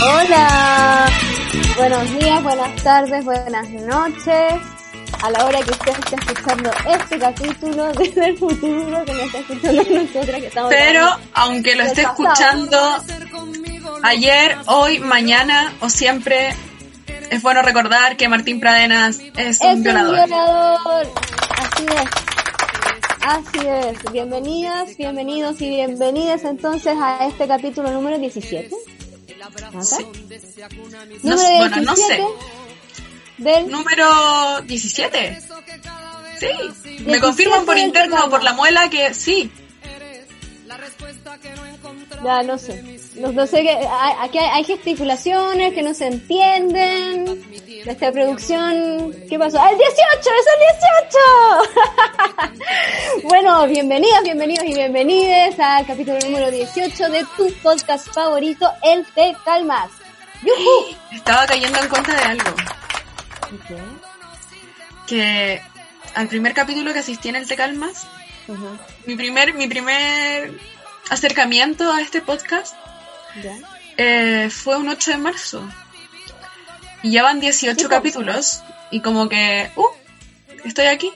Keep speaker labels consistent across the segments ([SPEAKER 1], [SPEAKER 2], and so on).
[SPEAKER 1] Hola, buenos días, buenas tardes, buenas noches. A la hora que usted esté escuchando este capítulo desde el futuro, que nos está escuchando nosotras que estamos.
[SPEAKER 2] Pero, aunque lo esté escuchando ayer, hoy, mañana o siempre, es bueno recordar que Martín Pradenas es, un violador.
[SPEAKER 1] Un violador. Así es. Así es. Bienvenidas, bienvenidos y bienvenidas entonces a este capítulo número 17.
[SPEAKER 2] Sí.
[SPEAKER 1] Número
[SPEAKER 2] No- bueno, no
[SPEAKER 1] 17
[SPEAKER 2] sé.
[SPEAKER 1] Del
[SPEAKER 2] Número 17. Sí. Me
[SPEAKER 1] 17
[SPEAKER 2] confirman por interno
[SPEAKER 1] programa.
[SPEAKER 2] por la muela que sí.
[SPEAKER 1] Ya, no sé. No, no sé que hay, aquí hay, hay gesticulaciones que no se entienden. Nuestra producción, ¿qué pasó? ¡Ah, el 18! ¡Es el 18! bueno, bienvenidas, bienvenidos y bienvenides al capítulo número 18 de tu podcast favorito, El Te Calmas. ¡Yujú!
[SPEAKER 2] Estaba cayendo en cuenta de algo.
[SPEAKER 1] Ok.
[SPEAKER 2] Que al primer capítulo que asistí en el Te Calmas, Mi primer, mi primer acercamiento a este podcast eh, fue un 8 de marzo. Y ya van 18
[SPEAKER 1] Sí, pues.
[SPEAKER 2] capítulos. Y como que, uh, estoy aquí.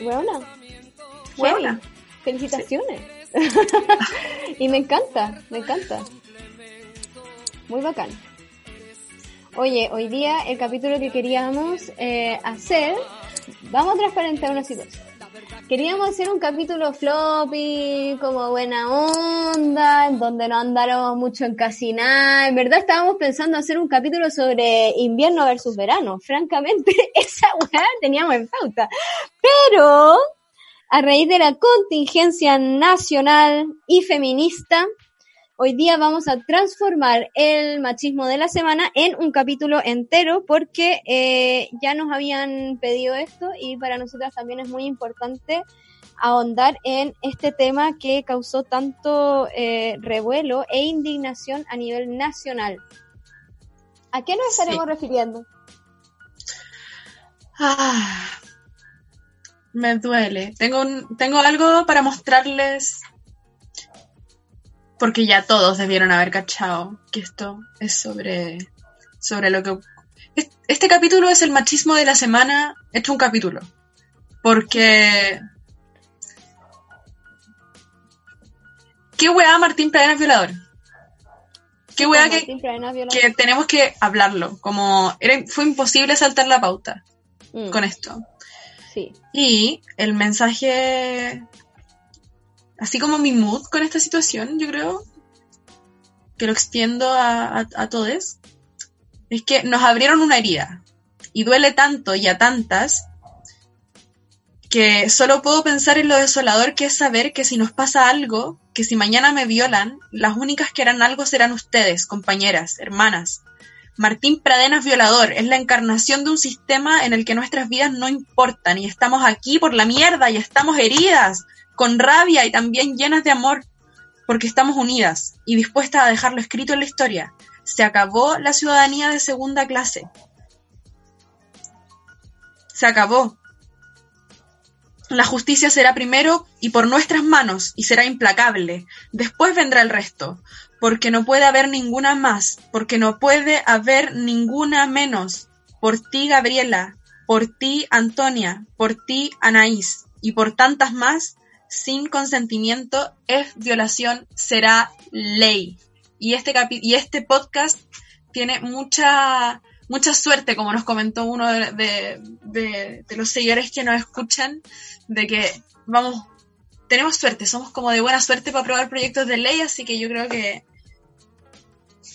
[SPEAKER 1] Buena.
[SPEAKER 2] Buena.
[SPEAKER 1] Felicitaciones. y me encanta, me encanta. Muy bacán. Oye, hoy día el capítulo que queríamos eh, hacer, vamos a transparentar una situación. Queríamos hacer un capítulo floppy, como buena onda, en donde no andáramos mucho en casi nada. En verdad estábamos pensando hacer un capítulo sobre invierno versus verano. Francamente, esa weá teníamos en pauta. Pero, a raíz de la contingencia nacional y feminista, hoy día vamos a transformar el machismo de la semana en un capítulo entero porque eh, ya nos habían pedido esto y para nosotras también es muy importante ahondar en este tema que causó tanto eh, revuelo e indignación a nivel nacional. ¿A qué nos
[SPEAKER 2] Sí.
[SPEAKER 1] estaremos refiriendo?
[SPEAKER 2] Ah, me duele. Tengo, un, tengo algo para mostrarles. Porque ya todos debieron haber cachado que esto es sobre, sobre lo que... es- Este capítulo es el machismo de la semana hecho un capítulo. Porque... ¿Qué weá Martín Pradena es violador? ¿Qué weá que, que tenemos que hablarlo? Como era, fue imposible saltar la pauta
[SPEAKER 1] Mm,
[SPEAKER 2] con esto.
[SPEAKER 1] sí.
[SPEAKER 2] Y el mensaje, así como mi mood con esta situación, yo creo, que lo extiendo a, a, a todos, es que nos abrieron una herida. Y duele tanto y a tantas que solo puedo pensar en lo desolador que es saber que si nos pasa algo, que si mañana me violan, las únicas que harán algo serán ustedes, compañeras, hermanas. Martín Pradenas violador es la encarnación de un sistema en el que nuestras vidas no importan y estamos aquí por la mierda y estamos heridas, con rabia y también llenas de amor, porque estamos unidas y dispuestas a dejarlo escrito en la historia. Se acabó la ciudadanía de segunda clase. Se acabó. La justicia será primero y por nuestras manos y será implacable. Después vendrá el resto, porque no puede haber ninguna más, porque no puede haber ninguna menos. Por ti, Gabriela, por ti, Antonia, por ti, Anaís, y por tantas más, sin consentimiento es violación, será ley. Y este, capi- y este podcast tiene mucha, mucha suerte, como nos comentó uno de, de- de- de los seguidores que nos escuchan, de que vamos, tenemos suerte, somos como de buena suerte para aprobar proyectos de ley, así que yo creo que,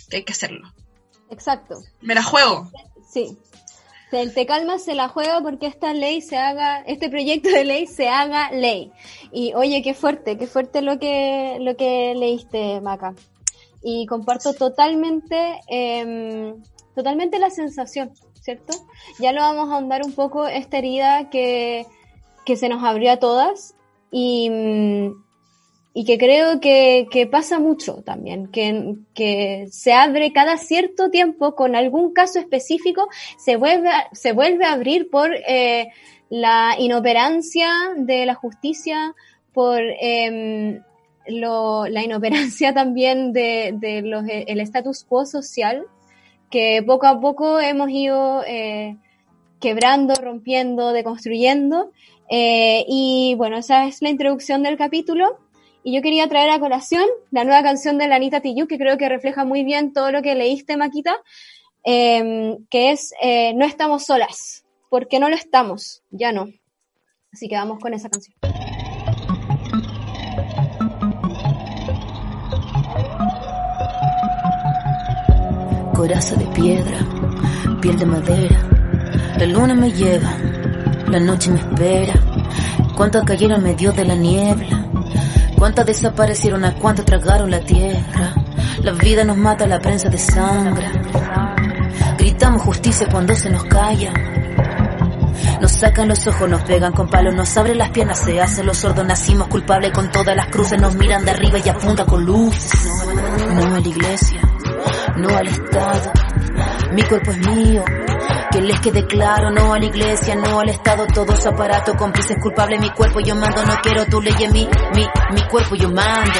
[SPEAKER 2] que hay que hacerlo.
[SPEAKER 1] exacto.
[SPEAKER 2] Me la juego.
[SPEAKER 1] Sí. Se- Te calma, se la juega porque esta ley se haga, este proyecto de ley se haga ley. Y oye, qué fuerte, qué fuerte lo que, lo que leíste, Maca. Y comparto totalmente, em, totalmente la sensación, ¿cierto? Ya lo vamos a ahondar un poco esta herida que, que se nos abrió a todas y, mm, y que creo que, que pasa mucho también, que, que se abre cada cierto tiempo con algún caso específico, se vuelve, se vuelve a abrir por eh, la inoperancia de la justicia, por em, lo- la inoperancia también de, de los, el status quo social, que poco a poco hemos ido eh, quebrando, rompiendo, deconstruyendo. Eh, y bueno, esa es la introducción del capítulo. Y yo quería traer a colación la nueva canción de la Anita Tijoux, que creo que refleja muy bien todo lo que leíste, Maquita, eh, que es eh, No estamos solas, porque no lo estamos, ya no. Así que vamos con esa canción.
[SPEAKER 3] Coraza de piedra, piel de madera. La luna me lleva, la noche me espera. Cuántas cayeron en medio de la niebla. Cuántas desaparecieron, a cuántas tragaron la tierra. La vida nos mata, la prensa de sangre. Gritamos justicia cuando se nos calla. Nos sacan los ojos, nos pegan con palos, nos abren las piernas, se hacen los sordos, nacimos culpables con todas las cruces, nos miran de arriba y apuntan con luces. No a la iglesia, no al Estado, mi cuerpo es mío, que les quede claro, no a la iglesia, no al Estado, todos aparatos, cómplices culpables, mi cuerpo yo mando, no quiero tu ley en mí, mi, mi cuerpo yo mando.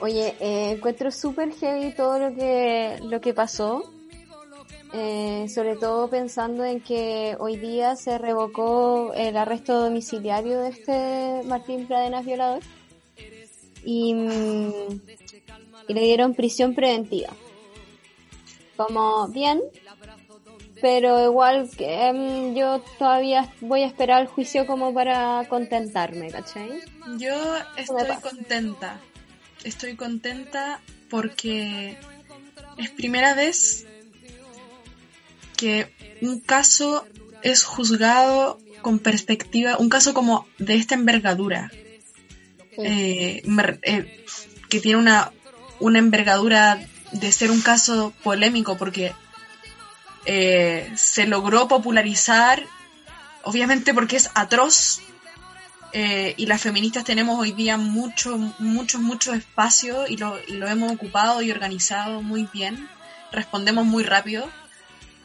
[SPEAKER 1] Oye, eh, encuentro súper heavy todo lo que, lo que pasó. Eh, sobre todo pensando en que hoy día se revocó el arresto domiciliario de este Martín Pradenas violador y, mm, y le dieron prisión preventiva. Como bien, pero igual que em, yo todavía voy a esperar el juicio como para contentarme, ¿cachai?
[SPEAKER 2] Yo estoy contenta. Estoy contenta porque es primera vez que un caso es juzgado con perspectiva, un caso como de esta envergadura. eh, eh, que tiene una, una envergadura de ser un caso polémico porque eh, se logró popularizar, obviamente porque es atroz, y las feministas tenemos hoy día mucho, mucho, mucho espacio y lo, y lo hemos ocupado y organizado muy bien, respondemos muy rápido,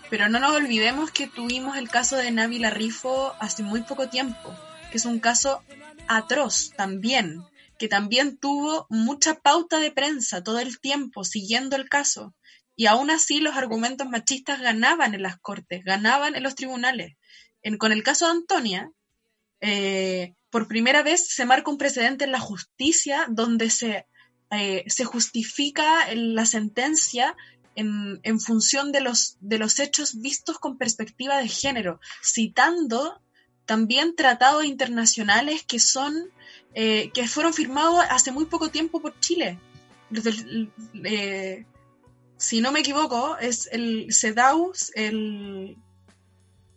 [SPEAKER 2] pero no nos olvidemos que tuvimos el caso de Navi Rifo hace muy poco tiempo, que es un caso atroz también, que también tuvo mucha pauta de prensa todo el tiempo siguiendo el caso. Y aún así los argumentos machistas ganaban en las cortes, ganaban en los tribunales. con el caso de Antonia, eh, por primera vez se marca un precedente en la justicia donde se, eh, se justifica la sentencia en, en, función de los, de los hechos vistos con perspectiva de género, citando también tratados internacionales que son eh, que fueron firmados hace muy poco tiempo por Chile. Eh, si no me equivoco, es el CEDAW, el,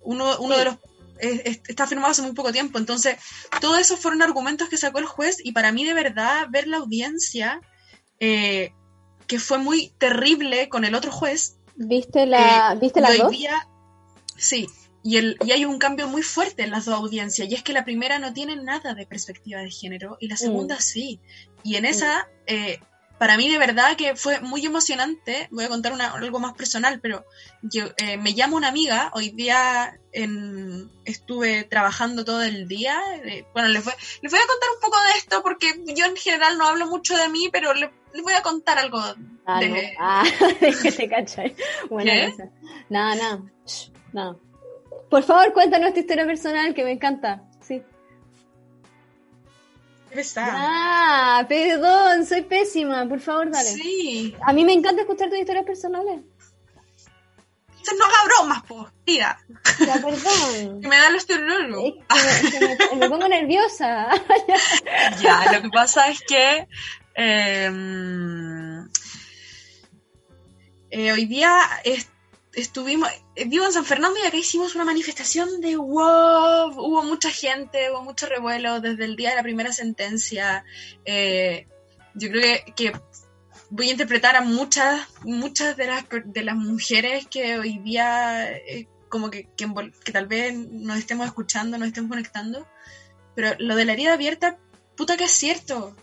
[SPEAKER 2] uno, uno de los está firmado hace muy poco tiempo. Entonces, todos esos fueron argumentos que sacó el juez y para mí de verdad ver la audiencia, eh, que fue muy terrible con el otro juez.
[SPEAKER 1] ¿Viste la, ¿viste la dos?
[SPEAKER 2] sí, y, el, y hay un cambio muy fuerte en las dos audiencias, y es que la primera no tiene nada de perspectiva de género, y la segunda mm. sí. Y en esa, eh, para mí de verdad que fue muy emocionante, voy a contar una, algo más personal, pero yo eh, me llamo una amiga, hoy día en, estuve trabajando todo el día, eh, bueno, les voy, les voy a contar un poco de esto, porque yo en general no hablo mucho de mí, pero les, voy a contar algo
[SPEAKER 1] ah,
[SPEAKER 2] de...
[SPEAKER 1] No. Ah, que te cachai. Bueno, nada, nada, nada. Por favor, cuéntanos tu historia personal, que me encanta. Ah, perdón, soy pésima. Por favor, dale.
[SPEAKER 2] Sí.
[SPEAKER 1] A mí me encanta escuchar tus historias personales.
[SPEAKER 2] no haga bromas, po, tía.
[SPEAKER 1] Ya, perdón.
[SPEAKER 2] que me da los terrores.
[SPEAKER 1] me, me, pongo nerviosa.
[SPEAKER 2] ya, lo que pasa es que em, eh, hoy día estuvimos, eh, vivo en San Fernando y acá hicimos una manifestación de wow, hubo mucha gente, hubo mucho revuelo desde el día de la primera sentencia. Eh, yo creo que, voy a interpretar a muchas, muchas de las, de las mujeres que hoy día eh, como que, que, tal vez nos estemos escuchando, nos estemos conectando, pero lo de la herida abierta, puta que es cierto,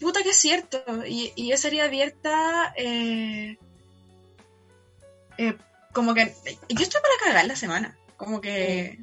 [SPEAKER 2] puta que es cierto, y, y esa herida abierta... como que yo estuve para cagar la semana, como que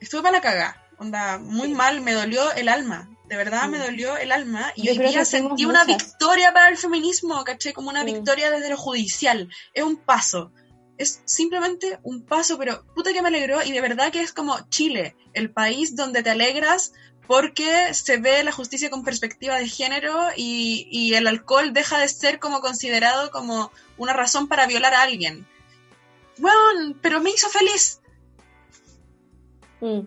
[SPEAKER 2] estuve para cagar, onda, muy mal, me dolió el alma, de verdad me dolió el alma y hoy día sentí una victoria para el feminismo, caché, como una victoria desde lo judicial, es un paso, es simplemente un paso, pero puta que me alegró y de verdad que es como Chile, el país donde te alegras porque se ve la justicia con perspectiva de género y, y el alcohol deja de ser como considerado como una razón para violar a alguien bueno, pero me hizo feliz.
[SPEAKER 1] Mm.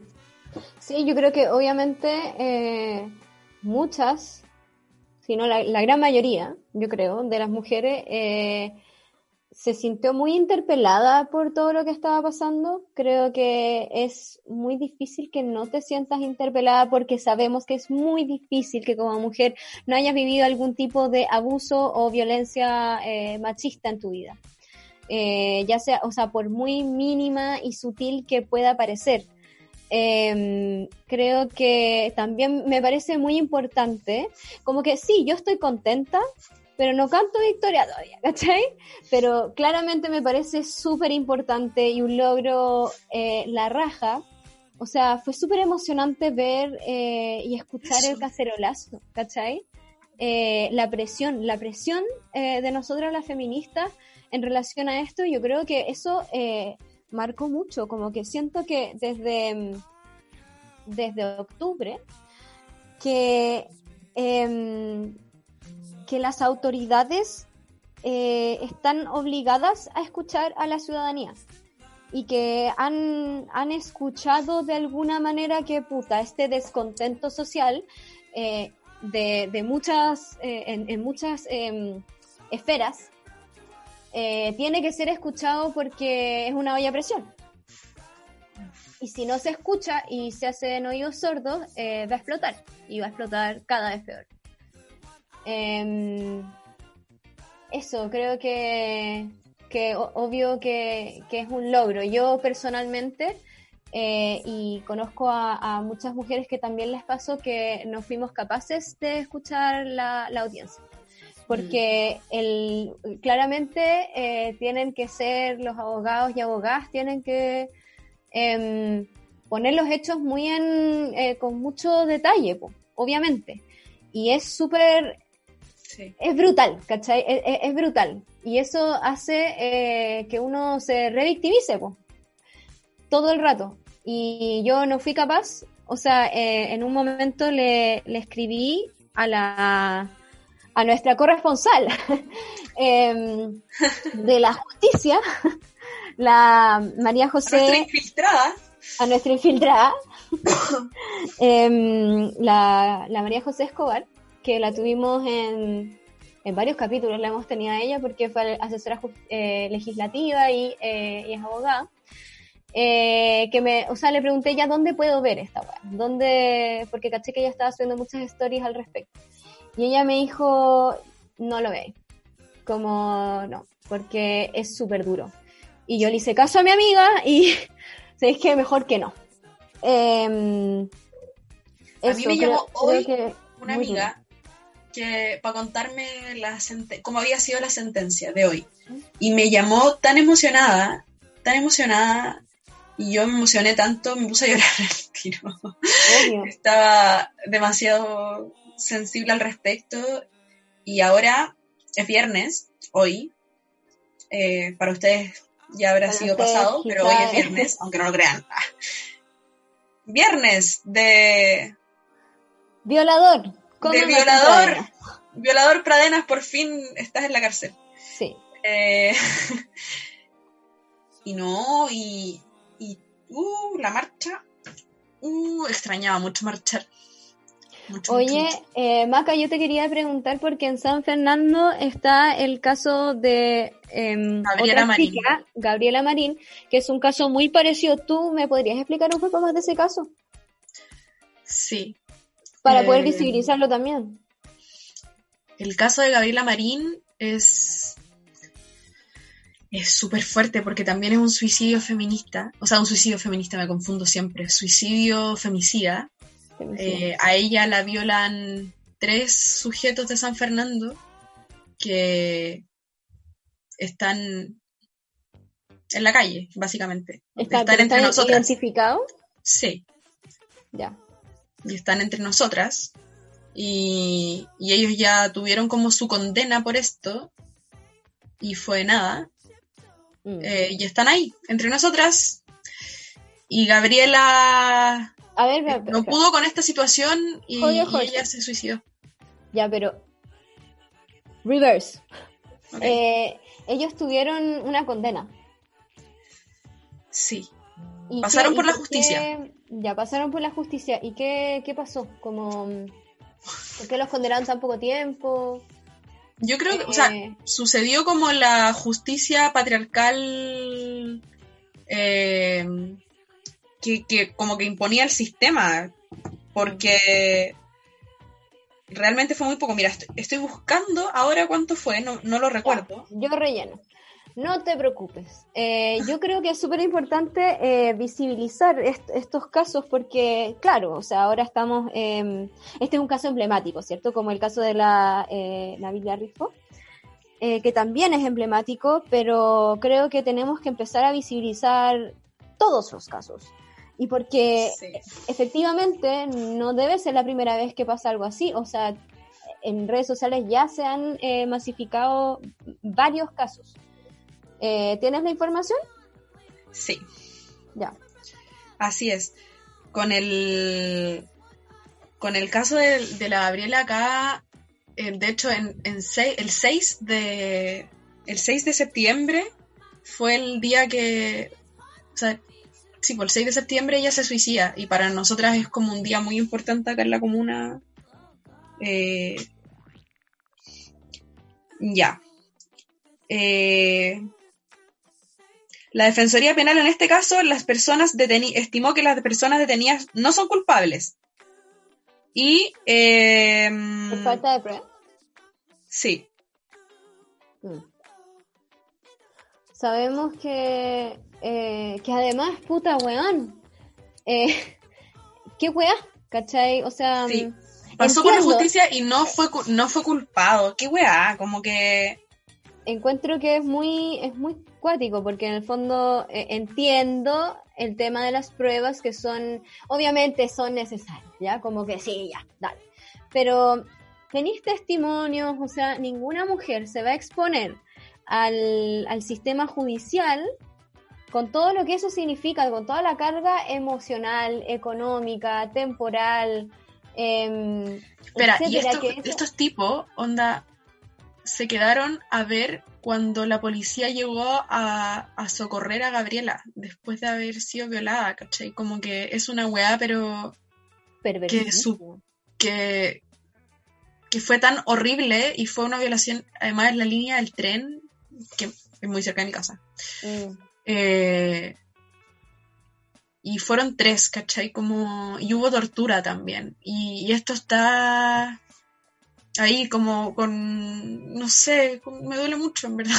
[SPEAKER 1] Sí, yo creo que obviamente eh, muchas, si no la, gran mayoría, yo creo, de las mujeres eh, se sintió muy interpelada por todo lo que estaba pasando. Creo que es muy difícil que no te sientas interpelada porque sabemos que es muy difícil que como mujer no hayas vivido algún tipo de abuso o violencia eh, machista en tu vida. Eh, ya sea, o sea, por muy mínima y sutil que pueda parecer. Em, creo que también me parece muy importante, como que sí, yo estoy contenta, pero no canto victoria todavía, ¿cachai? Pero claramente me parece súper importante y un logro eh, la raja. O sea, fue súper emocionante ver eh, y escuchar el cacerolazo, ¿cachai? la presión, la presión de nosotros las feministas en relación a esto, yo creo que eso eh, marcó mucho, como que siento que desde, mm, desde octubre, que, em, que las autoridades eh, están obligadas a escuchar a la ciudadanía y que han, han escuchado de alguna manera que puta, este descontento social eh, de, de, muchas, en, muchas em, esferas eh, tiene que ser escuchado porque es una olla a presión. Y si no se escucha y se hace en oídos sordos, eh, va a explotar. Y va a explotar cada vez peor. em, eso, creo que, que obvio que, que es un logro. Yo personalmente, eh, y conozco a, a muchas mujeres que también les pasó que no fuimos capaces de escuchar la, la audiencia. Porque el, claramente eh, tienen que ser los abogados y abogadas, tienen que em, poner los hechos muy en, eh, con mucho detalle, po, obviamente. Y es súper
[SPEAKER 2] Sí.
[SPEAKER 1] es brutal, ¿cachai? Es, es- es brutal. Y eso hace eh, que uno se revictimice, po, todo el rato. Y yo no fui capaz, o sea, eh, en un momento le, le escribí a la a nuestra corresponsal em, de la justicia, la María
[SPEAKER 2] A nuestra
[SPEAKER 1] José,
[SPEAKER 2] infiltrada.
[SPEAKER 1] a nuestra infiltrada, em, la, la María José Escobar, que la tuvimos en, en varios capítulos, la hemos tenido a ella porque fue asesora eh, legislativa y, eh, y es abogada. Eh, que me, o sea, le pregunté ya dónde puedo ver esta weá, dónde, porque caché que ella estaba haciendo muchas stories al respecto. Y ella me dijo, no lo veis, como no, porque es súper duro. Y yo le hice caso a mi amiga y sabéis que mejor que no. Em,
[SPEAKER 2] A mí me llamó hoy
[SPEAKER 1] que
[SPEAKER 2] Una amiga que para contarme la cómo había sido la sentencia de hoy. Y me llamó tan emocionada, tan emocionada, y yo me emocioné tanto, me puse a llorar al tiro.
[SPEAKER 1] obvio.
[SPEAKER 2] Estaba demasiado sensible al respecto. Y ahora es viernes, hoy. Eh, para ustedes ya habrá
[SPEAKER 1] Para
[SPEAKER 2] sido pasado, pero hoy es viernes, aunque no lo crean. Viernes de
[SPEAKER 1] Violador. ¿Cómo
[SPEAKER 2] de violador. Violador Pradenas, por fin estás en la cárcel.
[SPEAKER 1] Sí.
[SPEAKER 2] Eh, y no, y, y uh, la marcha. Uh, extrañaba mucho marchar. Mucho,
[SPEAKER 1] Oye,
[SPEAKER 2] mucho.
[SPEAKER 1] eh, Maca, yo te quería preguntar porque en San Fernando está el caso de em,
[SPEAKER 2] Gabriela Marín.
[SPEAKER 1] chica, Gabriela Marín, que es un caso muy parecido. ¿Tú me podrías explicar un poco más de ese caso?
[SPEAKER 2] Sí.
[SPEAKER 1] Para
[SPEAKER 2] Eh,
[SPEAKER 1] poder visibilizarlo también.
[SPEAKER 2] El caso de Gabriela Marín es. Es súper fuerte porque también es un suicidio feminista. O sea, un suicidio feminista, me confundo siempre. Suicidio femicida. Eh, a ella la violan tres sujetos de San Fernando que están en la calle, básicamente.
[SPEAKER 1] Está-
[SPEAKER 2] están entre
[SPEAKER 1] ¿está
[SPEAKER 2] nosotras.
[SPEAKER 1] identificado?
[SPEAKER 2] Sí,
[SPEAKER 1] Ya.
[SPEAKER 2] y están entre nosotras. Y, y ellos ya tuvieron como su condena por esto. Y fue nada.
[SPEAKER 1] Mm.
[SPEAKER 2] Eh, y están ahí, entre nosotras. Y Gabriela
[SPEAKER 1] A ver, espera,
[SPEAKER 2] no
[SPEAKER 1] espera.
[SPEAKER 2] pudo con esta situación y, ella se suicidó.
[SPEAKER 1] Ya, pero. Reverse. Eh, ellos tuvieron una condena.
[SPEAKER 2] Sí.
[SPEAKER 1] ¿Y
[SPEAKER 2] Pasaron
[SPEAKER 1] qué-
[SPEAKER 2] por
[SPEAKER 1] y
[SPEAKER 2] la
[SPEAKER 1] qué-
[SPEAKER 2] justicia.
[SPEAKER 1] ya, pasaron por la justicia. ¿Y qué, qué pasó? Como, ¿Por qué los condenaron tan poco tiempo?
[SPEAKER 2] Yo creo que, o sea,
[SPEAKER 1] Eh,
[SPEAKER 2] sucedió como la justicia patriarcal eh, que, que como que imponía el sistema, porque realmente fue muy poco. Mira, est- estoy buscando ahora cuánto fue, no, no lo recuerdo.
[SPEAKER 1] yo relleno. No te preocupes. Eh, yo creo que es súper importante eh, visibilizar est- estos casos porque, claro, o sea, ahora estamos... eh, este es un caso emblemático, ¿cierto? Como el caso de la eh, Navilia Rifo, eh, que también es emblemático, pero creo que tenemos que empezar a visibilizar todos los casos. Y porque
[SPEAKER 2] Sí.
[SPEAKER 1] efectivamente no debe ser la primera vez que pasa algo así. O sea, en redes sociales ya se han eh, masificado varios casos. Eh, ¿Tienes la información?
[SPEAKER 2] Sí,
[SPEAKER 1] Ya.
[SPEAKER 2] así es. Con el, con el caso de, de la Gabriela acá, eh, de hecho, en, en sei- el 6 de el 6 de septiembre fue el día que, o sea, sí, por el 6 de septiembre ella se suicida y para nosotras es como un día muy importante acá en la comuna. Eh, ya. Eh, la Defensoría Penal en este caso, las personas estimó que las personas detenidas no son culpables. Y eh,
[SPEAKER 1] Por falta de prueba.
[SPEAKER 2] Sí.
[SPEAKER 1] Mm. Sabemos que, eh, que además, puta weón, eh, ¿qué weá? ¿Cachai? O sea,
[SPEAKER 2] Sí.
[SPEAKER 1] mm,
[SPEAKER 2] Pasó por la justicia y no fue, no fue culpado. Qué weá, como que...
[SPEAKER 1] encuentro que es muy, es muy cuático, porque en el fondo eh, entiendo el tema de las pruebas que son, obviamente son necesarias, ¿ya? Como que sí, ya, dale. Pero tenéis testimonios, o sea, ninguna mujer se va a exponer al, al sistema judicial con todo lo que eso significa, con toda la carga emocional, económica, temporal, em,
[SPEAKER 2] Espera, y
[SPEAKER 1] etcétera,
[SPEAKER 2] esto-
[SPEAKER 1] que eso-
[SPEAKER 2] estos tipos, onda, se quedaron a ver cuando la policía llegó a, a socorrer a Gabriela después de haber sido violada, ¿cachai? Como que es una weá, pero
[SPEAKER 1] perversidísimo.
[SPEAKER 2] que, que fue tan horrible y fue una violación, además en la línea del tren, que es muy cerca de mi casa.
[SPEAKER 1] Mm.
[SPEAKER 2] Eh, y fueron tres, ¿cachai? Como, y hubo tortura también. Y, y esto está ahí como con, no sé, me duele mucho, en verdad.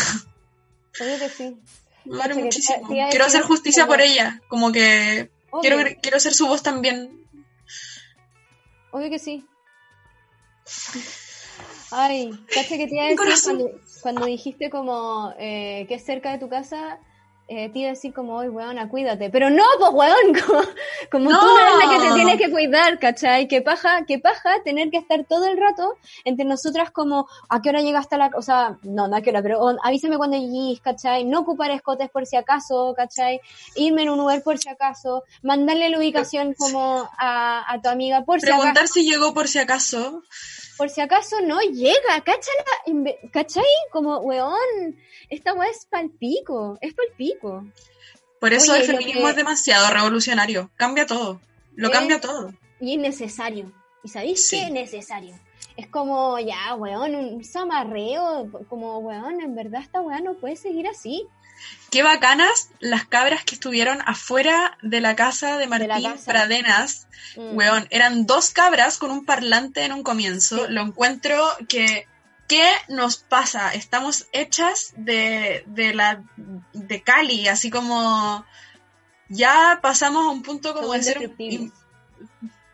[SPEAKER 1] Obvio que sí.
[SPEAKER 2] Me duele muchísimo. Quiero hacer justicia por ella, como que
[SPEAKER 1] Obvio,
[SPEAKER 2] quiero, quiero ser su voz también.
[SPEAKER 1] obvio que sí. Ay, cacha que te iba a decir cuando, cuando dijiste como eh, que es cerca de tu casa, eh, te iba a decir como, oye, weona, cuídate. Pero no, pues, weón, como, como tú no eres la que te
[SPEAKER 2] No.
[SPEAKER 1] tienes que cuidar, ¿cachai? Que paja, que paja tener que estar todo el rato entre nosotras como, ¿a qué hora llegaste a la... O sea, no, no a qué hora, pero oh, avísame cuando llegues, ¿cachai? No ocupar escotes por si acaso, ¿cachai? Irme en un Uber por si acaso, mandarle la ubicación como a, a tu amiga por si acaso
[SPEAKER 2] Preguntar si llegó por si acaso.
[SPEAKER 1] Por si acaso no llega, cáchala, ¿cachai? Como, weón, esta weá es palpico, es palpico.
[SPEAKER 2] Por eso
[SPEAKER 1] Oye,
[SPEAKER 2] el feminismo
[SPEAKER 1] que-
[SPEAKER 2] es demasiado revolucionario. Cambia todo. Lo cambia todo.
[SPEAKER 1] Y es necesario. ¿Y sabéis
[SPEAKER 2] Sí.
[SPEAKER 1] qué? Es necesario. Es como, ya, weón, un zamarreo, como, weón, en verdad esta weá no puede seguir así.
[SPEAKER 2] Qué bacanas las cabras que estuvieron afuera de la casa de Martín
[SPEAKER 1] casa.
[SPEAKER 2] Pradenas.
[SPEAKER 1] Mm.
[SPEAKER 2] Weón, eran dos cabras con un parlante en un comienzo.
[SPEAKER 1] Sí.
[SPEAKER 2] Lo encuentro que. ¿Qué nos pasa? Estamos hechas de, de la de Cali, así como ya pasamos a un punto como
[SPEAKER 1] Somos
[SPEAKER 2] de ser un-
[SPEAKER 1] indestructibles.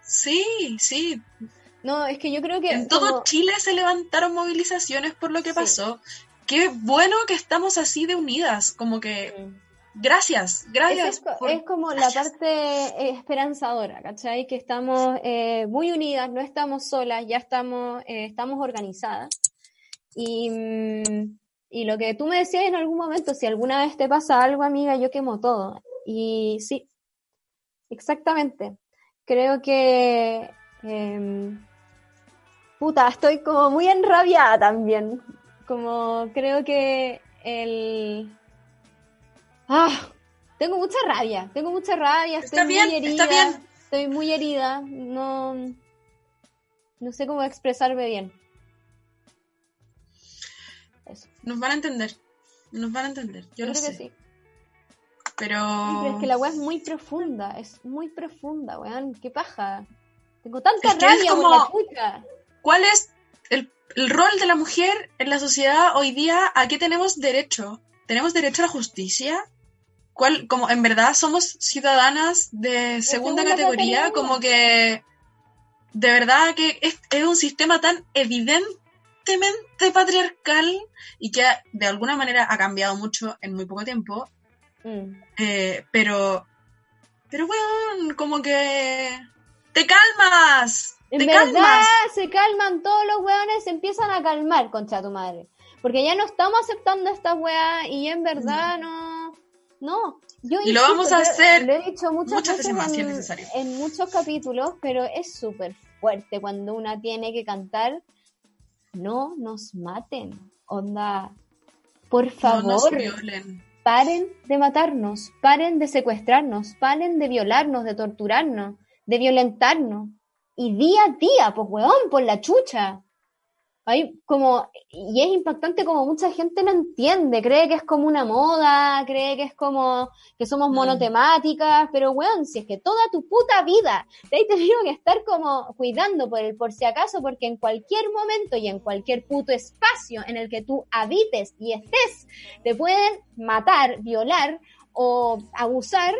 [SPEAKER 2] Sí, sí.
[SPEAKER 1] No, es que yo creo que
[SPEAKER 2] En todo
[SPEAKER 1] como-
[SPEAKER 2] Chile se levantaron movilizaciones por lo que
[SPEAKER 1] Sí.
[SPEAKER 2] pasó. Qué bueno que estamos así de unidas, como que gracias, gracias.
[SPEAKER 1] Es, co-
[SPEAKER 2] por-
[SPEAKER 1] es como
[SPEAKER 2] gracias.
[SPEAKER 1] la parte eh, esperanzadora, ¿cachai? Que estamos eh, muy unidas, no estamos solas, ya estamos, eh, estamos organizadas. Y, mm, y lo que tú me decías en algún momento, si alguna vez te pasa algo, amiga, yo quemo todo. Y sí, exactamente. Creo que... em, puta, estoy como muy enrabiada también. Como creo que el... Ah, tengo mucha rabia, tengo mucha rabia, estoy
[SPEAKER 2] Está bien,
[SPEAKER 1] muy herida,
[SPEAKER 2] está bien.
[SPEAKER 1] estoy muy herida, no, no sé cómo expresarme bien. Eso,
[SPEAKER 2] Nos van a entender, nos van a entender, yo,
[SPEAKER 1] yo
[SPEAKER 2] lo
[SPEAKER 1] creo
[SPEAKER 2] sé.
[SPEAKER 1] que sí.
[SPEAKER 2] Pero...
[SPEAKER 1] Es que la weá es muy profunda, es muy profunda, weón, qué paja. Tengo tanta
[SPEAKER 2] Es que es
[SPEAKER 1] rabia por
[SPEAKER 2] como-
[SPEAKER 1] la chucha.
[SPEAKER 2] ¿Cuál es el, el rol de la mujer en la sociedad hoy día? ¿A qué tenemos derecho? ¿Tenemos derecho a la justicia? ¿Cuál, como en verdad somos ciudadanas de segunda categoría?
[SPEAKER 1] categoría.
[SPEAKER 2] Como que de verdad que es, es un sistema tan evidentemente patriarcal y que de alguna manera ha cambiado mucho en muy poco tiempo.
[SPEAKER 1] Mm.
[SPEAKER 2] Eh, pero, pero bueno, como que te calmas.
[SPEAKER 1] En
[SPEAKER 2] te
[SPEAKER 1] verdad
[SPEAKER 2] calmas.
[SPEAKER 1] se calman todos los weones, se empiezan a calmar, concha tu madre. Porque ya no estamos aceptando esta weá y en verdad no. No. Yo
[SPEAKER 2] Y lo vamos a hacer
[SPEAKER 1] Lo he dicho muchas,
[SPEAKER 2] muchas
[SPEAKER 1] veces
[SPEAKER 2] más, si es
[SPEAKER 1] en,
[SPEAKER 2] necesario.
[SPEAKER 1] en muchos capítulos, pero es súper fuerte cuando una tiene que cantar. No nos maten. Onda. Por
[SPEAKER 2] No
[SPEAKER 1] favor
[SPEAKER 2] nos violen.
[SPEAKER 1] paren de matarnos, paren de secuestrarnos, paren de violarnos, de torturarnos, de violentarnos. Y día a día, pues weón, por la chucha. hay como, y es impactante como mucha gente no entiende, cree que es como una moda, cree que es como que somos
[SPEAKER 2] Mm.
[SPEAKER 1] monotemáticas, pero weón, si es que toda tu puta vida te has tenido que estar como cuidando por el por si acaso, porque en cualquier momento y en cualquier puto espacio en el que tú habites y estés, te pueden matar, violar o abusar,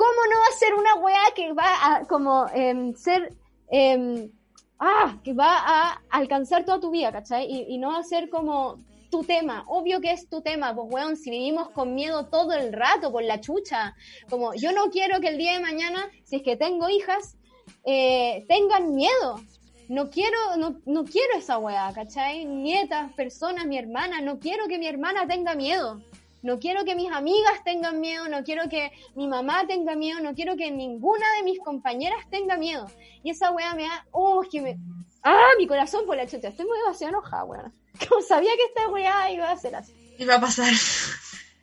[SPEAKER 1] ¿cómo no va a ser una weá que va a como em, ser... em, ah, que va a alcanzar toda tu vida, ¿cachai? Y, no va a ser como tu tema, obvio que es tu tema, pues weón, si vivimos con miedo todo el rato por la chucha, como yo no quiero que el día de mañana, si es que tengo hijas, eh, tengan miedo. No quiero, no, no quiero esa weá, ¿cachai? Nietas, personas, mi hermana, no quiero que mi hermana tenga miedo. No quiero que mis amigas tengan miedo, no quiero que mi mamá tenga miedo, no quiero que ninguna de mis compañeras tenga miedo. Y esa weá me da, oh, que me, ah, mi corazón por la chucha, estoy muy demasiado enojada, weón. Como sabía que esta weá iba a ser así.
[SPEAKER 2] Va a pasar.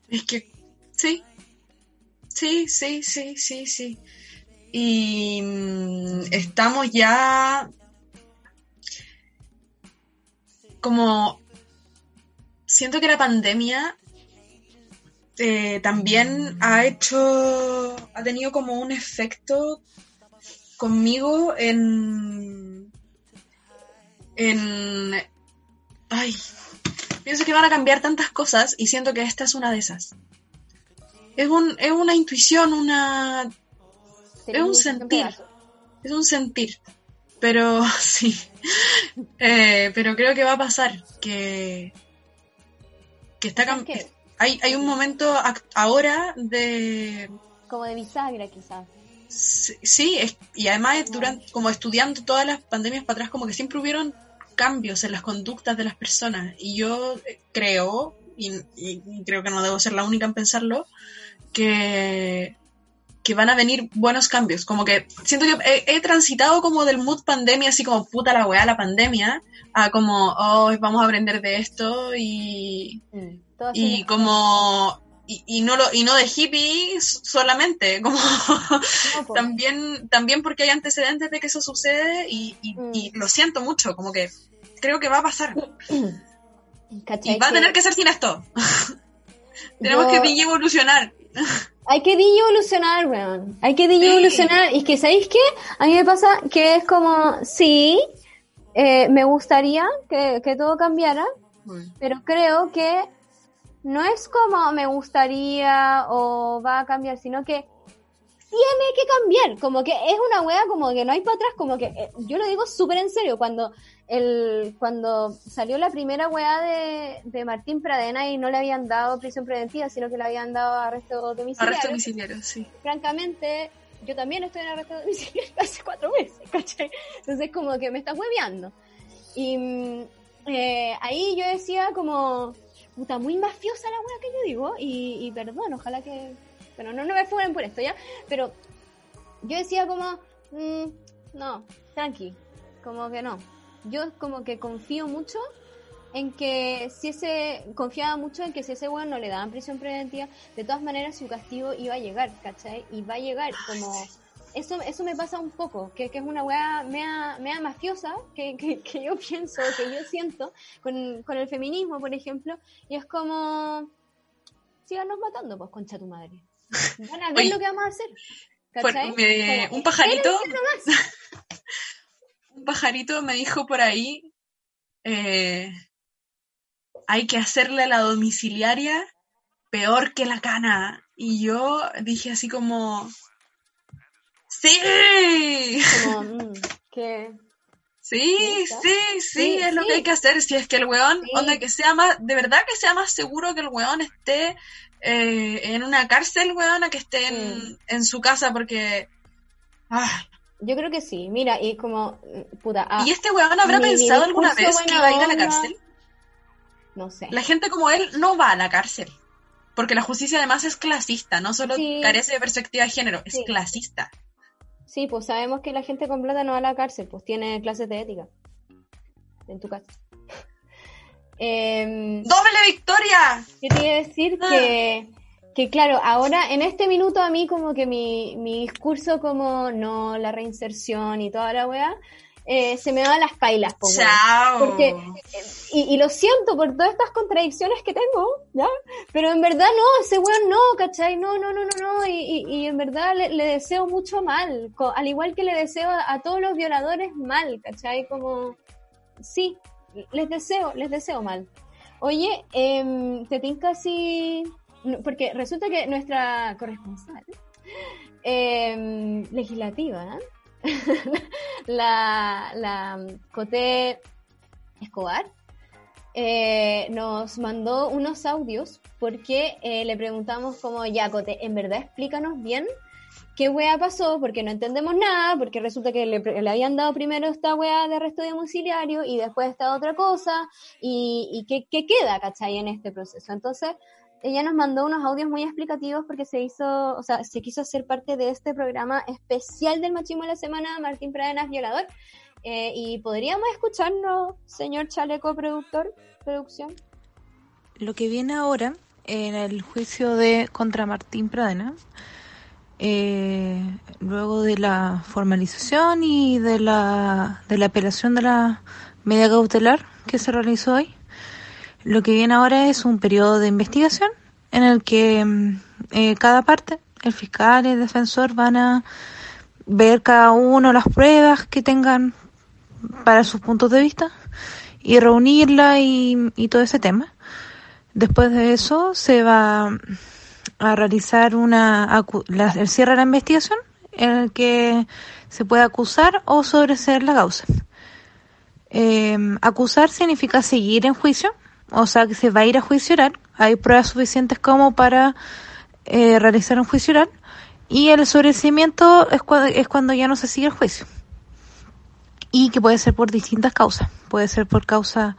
[SPEAKER 2] Es que sí. Sí, sí, sí, sí, sí. Y mm, estamos ya como siento que la pandemia eh, también ha hecho, ha tenido como un efecto conmigo en, en, ay, pienso que van a cambiar tantas cosas y siento que esta es una de esas. Es, un, es una intuición, una,
[SPEAKER 1] Sería
[SPEAKER 2] un sentir. es un sentir. Pero sí, Eh, pero creo que va a pasar, que, que está
[SPEAKER 1] ¿Sabes
[SPEAKER 2] cam-
[SPEAKER 1] qué?
[SPEAKER 2] Hay, hay un momento ahora de
[SPEAKER 1] Como de bisagra, quizás.
[SPEAKER 2] Sí, es- y además es durante, como estudiando todas las pandemias para atrás, como que siempre hubieron cambios en las conductas de las personas. Y yo eh, creo, y, y- y creo que no debo ser la única en pensarlo, que, que van a venir buenos cambios. Como que siento que he, he transitado como del mood pandemia, así como puta la weá, la pandemia, a como, oh, vamos a aprender de esto y,
[SPEAKER 1] Mm, todo
[SPEAKER 2] y como y, y no lo y no de hippies solamente como
[SPEAKER 1] No, po.
[SPEAKER 2] también también porque hay antecedentes de que eso sucede y, y-
[SPEAKER 1] Mm.
[SPEAKER 2] y lo siento mucho como que creo que va a pasar
[SPEAKER 1] ¿Cachai?
[SPEAKER 2] y va a tener que ser sin esto tenemos
[SPEAKER 1] Yo-
[SPEAKER 2] que evolucionar
[SPEAKER 1] Hay que evolucionar, weón. Hay que evolucionar. Y es que, ¿sabéis qué? A mí me pasa que es como, sí, eh, me gustaría que, que todo cambiara, pero creo que no es como me gustaría o va a cambiar, sino que tiene que cambiar. Como que es una wea como que no hay para atrás, como que eh, yo lo digo súper en serio. Cuando el cuando salió la primera wea de, de Martín Pradena y no le habían dado prisión preventiva, sino que le habían dado arresto domiciliario
[SPEAKER 2] arresto domiciliario sí
[SPEAKER 1] francamente, yo también estoy en arresto domiciliario hace cuatro meses, ¿cachai? Entonces como que me estás hueveando. Y mm, eh, ahí yo decía como, puta, muy mafiosa la wea que yo digo, y, y perdón, ojalá que... Bueno, no, no me fueran por esto ya, pero yo decía como, mm, no, tranqui, como que no. Yo como que confío mucho en que si ese, confiaba mucho en que si ese weón no le daban prisión preventiva, de todas maneras su castigo iba a llegar, ¿cachai? Y va a llegar como... Eso, eso me pasa un poco, que, que es una weá mea, mea mafiosa que, que, que yo pienso, que yo siento con, con el feminismo, por ejemplo, y es como, síganos matando, pues, concha tu madre. Van a ver
[SPEAKER 2] Oye,
[SPEAKER 1] lo que vamos a hacer.
[SPEAKER 2] Un pajarito
[SPEAKER 1] espérense nomás.
[SPEAKER 2] un pajarito me dijo por ahí eh, hay que hacerle la domiciliaria peor que la cana y yo dije así como sí
[SPEAKER 1] Como, mm, que
[SPEAKER 2] Sí, sí, sí,
[SPEAKER 1] Sí,
[SPEAKER 2] es lo
[SPEAKER 1] sí.
[SPEAKER 2] que hay que hacer. Si es que el weón,
[SPEAKER 1] Sí.
[SPEAKER 2] onda, que sea más, de verdad que sea más seguro que el weón esté eh, en una cárcel, weón, a que esté en, en su casa, porque. ah,
[SPEAKER 1] yo creo que sí, mira, y como, mm, puta, ah,
[SPEAKER 2] ¿Y este weón habrá
[SPEAKER 1] mi- mi
[SPEAKER 2] pensado alguna vez que iba a ir a la cárcel?
[SPEAKER 1] no sé.
[SPEAKER 2] La gente como él no va a la cárcel. Porque la justicia además es clasista, no solo carece de perspectiva de género, es clasista.
[SPEAKER 1] Sí, pues sabemos que la gente con plata no va a la cárcel, pues tiene clases de ética. En tu casa. Em,
[SPEAKER 2] ¡Doble victoria!
[SPEAKER 1] ¿Qué te iba a decir?
[SPEAKER 2] Ah.
[SPEAKER 1] Que, que claro, ahora en este minuto a mí como que mi, mi discurso como no, la reinserción y toda la weá, eh, se me van las pailas. Po.
[SPEAKER 2] Chao.
[SPEAKER 1] Porque, eh, y, y lo siento por todas estas contradicciones que tengo, ¿ya? Pero en verdad no, ese weón no, ¿cachai? No, no, no, no, no. Y, y, y en verdad le, le deseo mucho mal. Al igual que le deseo a, a todos los violadores mal, ¿cachai? Como, sí, les deseo, les deseo mal. Oye, eh, te tinca si... Porque resulta que nuestra corresponsal eh, legislativa, la, la Coté Escobar, eh, nos mandó unos audios porque eh, le preguntamos como, ya Coté, en verdad explícanos bien qué wea pasó, porque no entendemos nada, porque resulta que le, habían dado primero esta wea de arresto domiciliario y después esta otra cosa, y, y qué, qué queda, ¿cachai? En este proceso. Entonces, ella nos mandó unos audios muy explicativos porque se hizo, o sea, se quiso hacer parte de este programa especial del machismo de la semana, Martín Pradenas Violador. Eh, y podríamos escucharnos, señor Chaleco, productor, producción.
[SPEAKER 4] Lo que viene ahora en el juicio de contra Martín Pradena, eh, luego de la formalización y de la, de la apelación de la medida cautelar que se realizó hoy, lo que viene ahora es un periodo de investigación en el que mm, eh, cada parte, el fiscal y el defensor, van a ver cada uno las pruebas que tengan para sus puntos de vista y reunirla y, todo ese tema. Después de eso se va a realizar una el cierre de la investigación en el que se puede acusar o sobreseer la causa. Eh, acusar significa seguir en juicio, o sea que se va a ir a juicio oral. Hay pruebas suficientes como para eh, realizar un juicio oral. Y el sobreseimiento es, cua- es cuando ya no se sigue el juicio. Y que puede ser por distintas causas. Puede ser por causa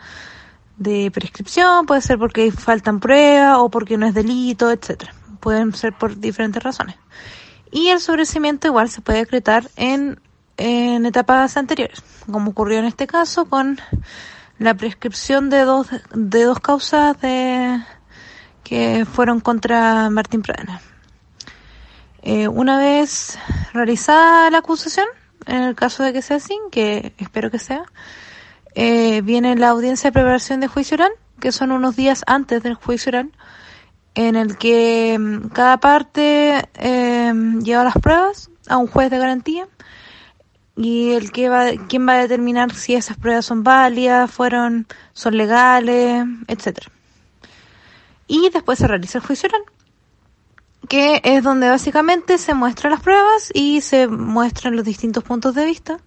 [SPEAKER 4] de prescripción, puede ser porque faltan pruebas o porque no es delito, etcétera. Pueden ser por diferentes razones. Y el sobreseimiento igual se puede decretar en, en etapas anteriores, como ocurrió en este caso con la prescripción de dos, de dos causas de, que fueron contra Martín Pradena. Eh, una vez realizada la acusación, en el caso de que sea así, que espero que sea, eh, viene la audiencia de preparación de juicio oral, que son unos días antes del juicio oral, en el que mm, cada parte eh, lleva las pruebas a un juez de garantía y el que va, quien va a determinar si esas pruebas son válidas, fueron, son legales, etcétera. Y después se realiza el juicio oral, que es donde básicamente se muestran las pruebas y se muestran los distintos puntos de vista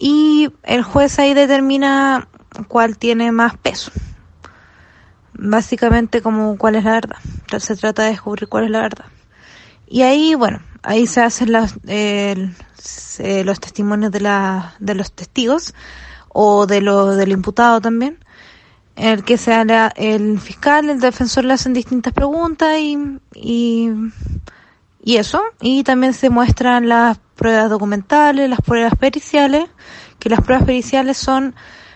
[SPEAKER 4] y el juez ahí determina cuál tiene más peso. Básicamente como cuál es la verdad. Se trata de descubrir cuál es la verdad. Y ahí, bueno, ahí se hacen las, eh, los testimonios de, la, de los testigos o de lo, del imputado también, el que se habla el fiscal, el defensor le hacen distintas preguntas y, y, y eso. Y también se muestran las pruebas documentales, las pruebas periciales, que las pruebas periciales son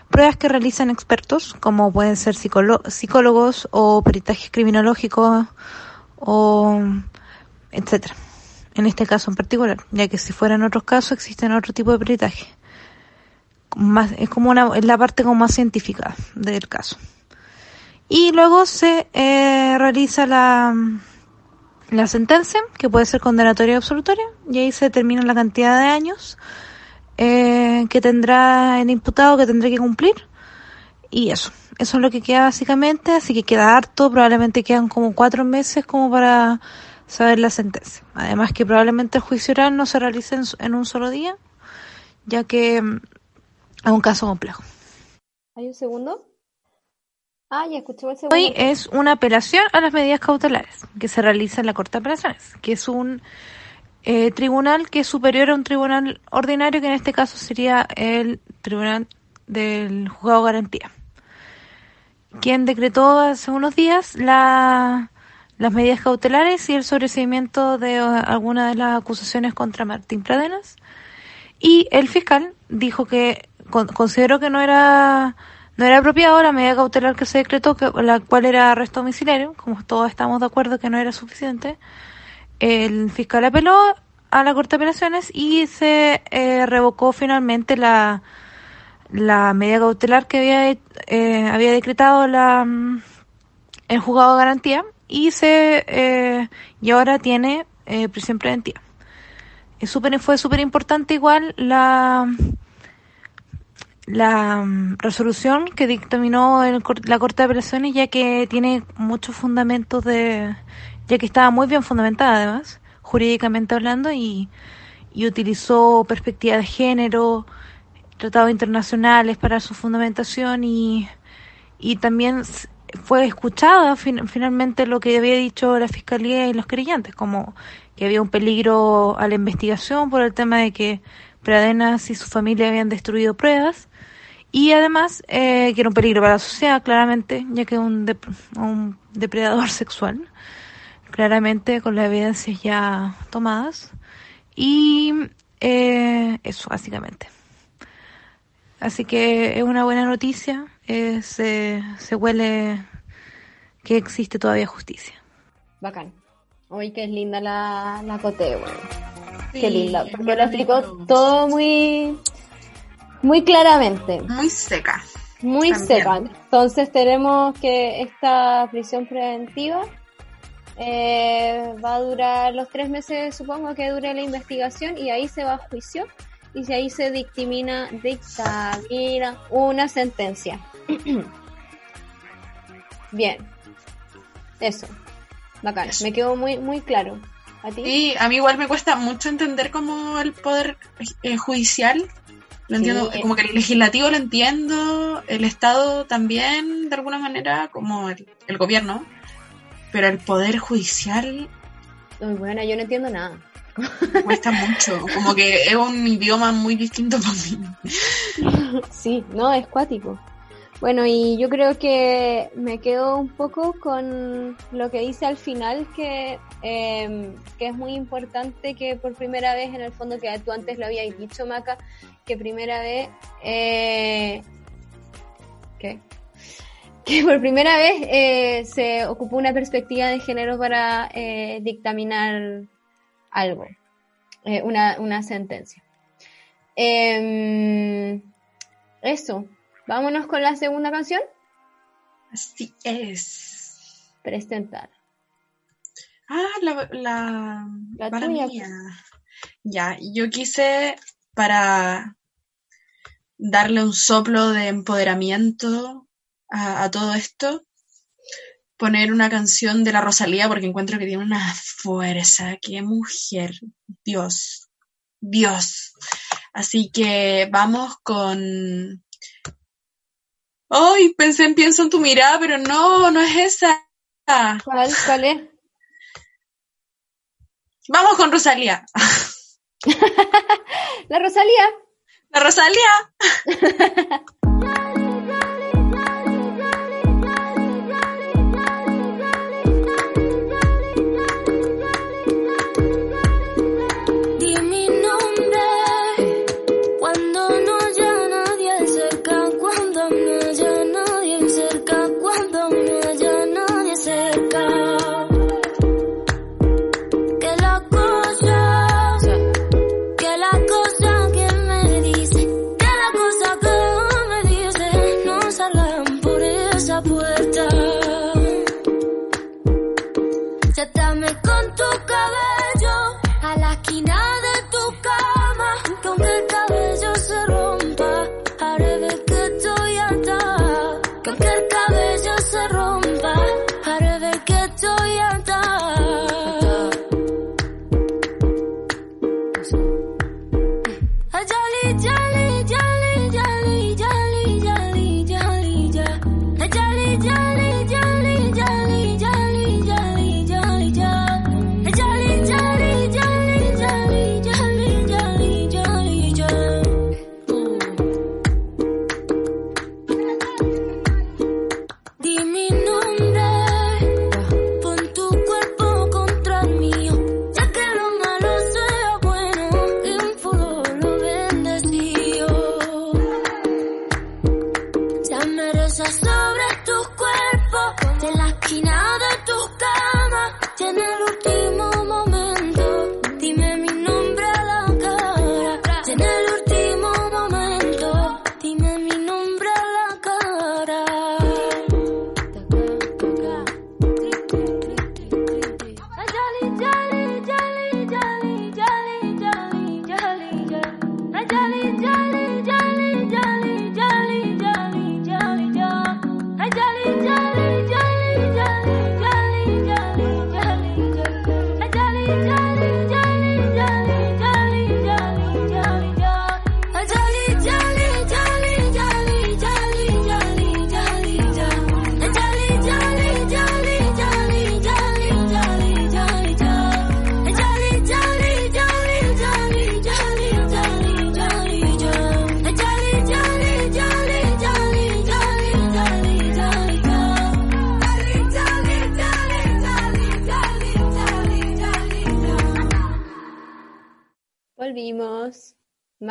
[SPEAKER 4] pruebas que realizan expertos, como pueden ser psicólogos o peritajes criminológicos o etcétera. En este caso en particular, ya que si fueran otros casos existen otro tipo de peritaje. Más, es como una, es la parte como más científica del caso. Y luego se eh, realiza la, la sentencia, que puede ser condenatoria o absolutoria, y ahí se determina la cantidad de años eh, que tendrá el imputado, que tendrá que cumplir. Y eso, eso es lo que queda básicamente, así que queda harto, probablemente quedan como cuatro meses como para saber la sentencia. Además que probablemente el juicio oral no se realice en, en un solo día, ya que mm, es un caso complejo.
[SPEAKER 1] ¿Hay un segundo? Ah, ya escuché el segundo.
[SPEAKER 4] Hoy es una apelación a las medidas cautelares que se realiza en la Corte de Apelaciones, que es un eh, tribunal que es superior a un tribunal ordinario, que en este caso sería el Tribunal del Juzgado de Garantía, quien decretó hace unos días la, las medidas cautelares y el sobreseimiento de eh, algunas de las acusaciones contra Martín Pradenas. Y el fiscal dijo que con- consideró que no era no era apropiado la medida cautelar que se decretó, que, la cual era arresto domiciliario, como todos estamos de acuerdo que no era suficiente. El fiscal apeló a la Corte de Apelaciones y se eh, revocó finalmente la, la medida cautelar que había, eh, había decretado la, mm, el juzgado de garantía y se eh, y ahora tiene eh, prisión preventiva. Es super, fue súper importante igual la la mm, resolución que dictaminó el, la Corte de Apelaciones ya que tiene muchos fundamentos de ya que estaba muy bien fundamentada además jurídicamente hablando y, y utilizó perspectiva de género tratados internacionales para su fundamentación y, y también fue escuchada fin, finalmente lo que había dicho la fiscalía y los querellantes como que había un peligro a la investigación por el tema de que Pradenas y su familia habían destruido pruebas y además eh, que era un peligro para la sociedad, claramente, ya que un, dep un depredador sexual, claramente con las evidencias ya tomadas. Y eh, eso, básicamente. Así que es una buena noticia, eh, se, se huele que existe todavía justicia.
[SPEAKER 1] Bacán. Hoy que es linda la, la Cote, bueno. Sí, Qué linda, porque lo explicó todo muy muy claramente.
[SPEAKER 5] Muy seca.
[SPEAKER 1] Muy También. seca. Entonces tenemos que esta prisión preventiva eh, va a durar los tres meses, supongo que dure la investigación y ahí se va a juicio y si ahí se dictamina, dictamina una sentencia. Bien. Eso. Bacán. Eso. Me quedó muy, muy claro. ¿A ti?
[SPEAKER 5] Sí, a mí igual me cuesta mucho entender como el poder eh, judicial lo entiendo, sí. como que el legislativo lo entiendo, el Estado también, de alguna manera, como el, el gobierno, pero el poder judicial...
[SPEAKER 1] Muy buena, yo no entiendo nada.
[SPEAKER 5] Me cuesta mucho, como que es un idioma muy distinto para mí.
[SPEAKER 1] Sí, no, es cuático. Bueno, y yo creo que me quedo un poco con lo que dice al final, que, eh, que es muy importante que por primera vez, en el fondo, que tú antes lo habías dicho, Maca, que primera vez, eh, ¿qué? Que por primera vez eh, se ocupó una perspectiva de género para eh, dictaminar algo, eh, una, una sentencia. Em, eso, vámonos con la segunda canción.
[SPEAKER 5] Así es.
[SPEAKER 1] Presentar.
[SPEAKER 5] Ah, la, la, la para tuya. mía. Ya, yo quise para darle un soplo de empoderamiento a, a, todo esto, poner una canción de la Rosalía porque encuentro que tiene una fuerza, qué mujer, Dios, Dios. Así que vamos con... ¡Ay! pensé en Pienso en tu mirada, pero no, no es esa.
[SPEAKER 1] ¿Cuál, cuál es?
[SPEAKER 5] Vamos con Rosalía.
[SPEAKER 1] La Rosalía.
[SPEAKER 5] La Rosalía.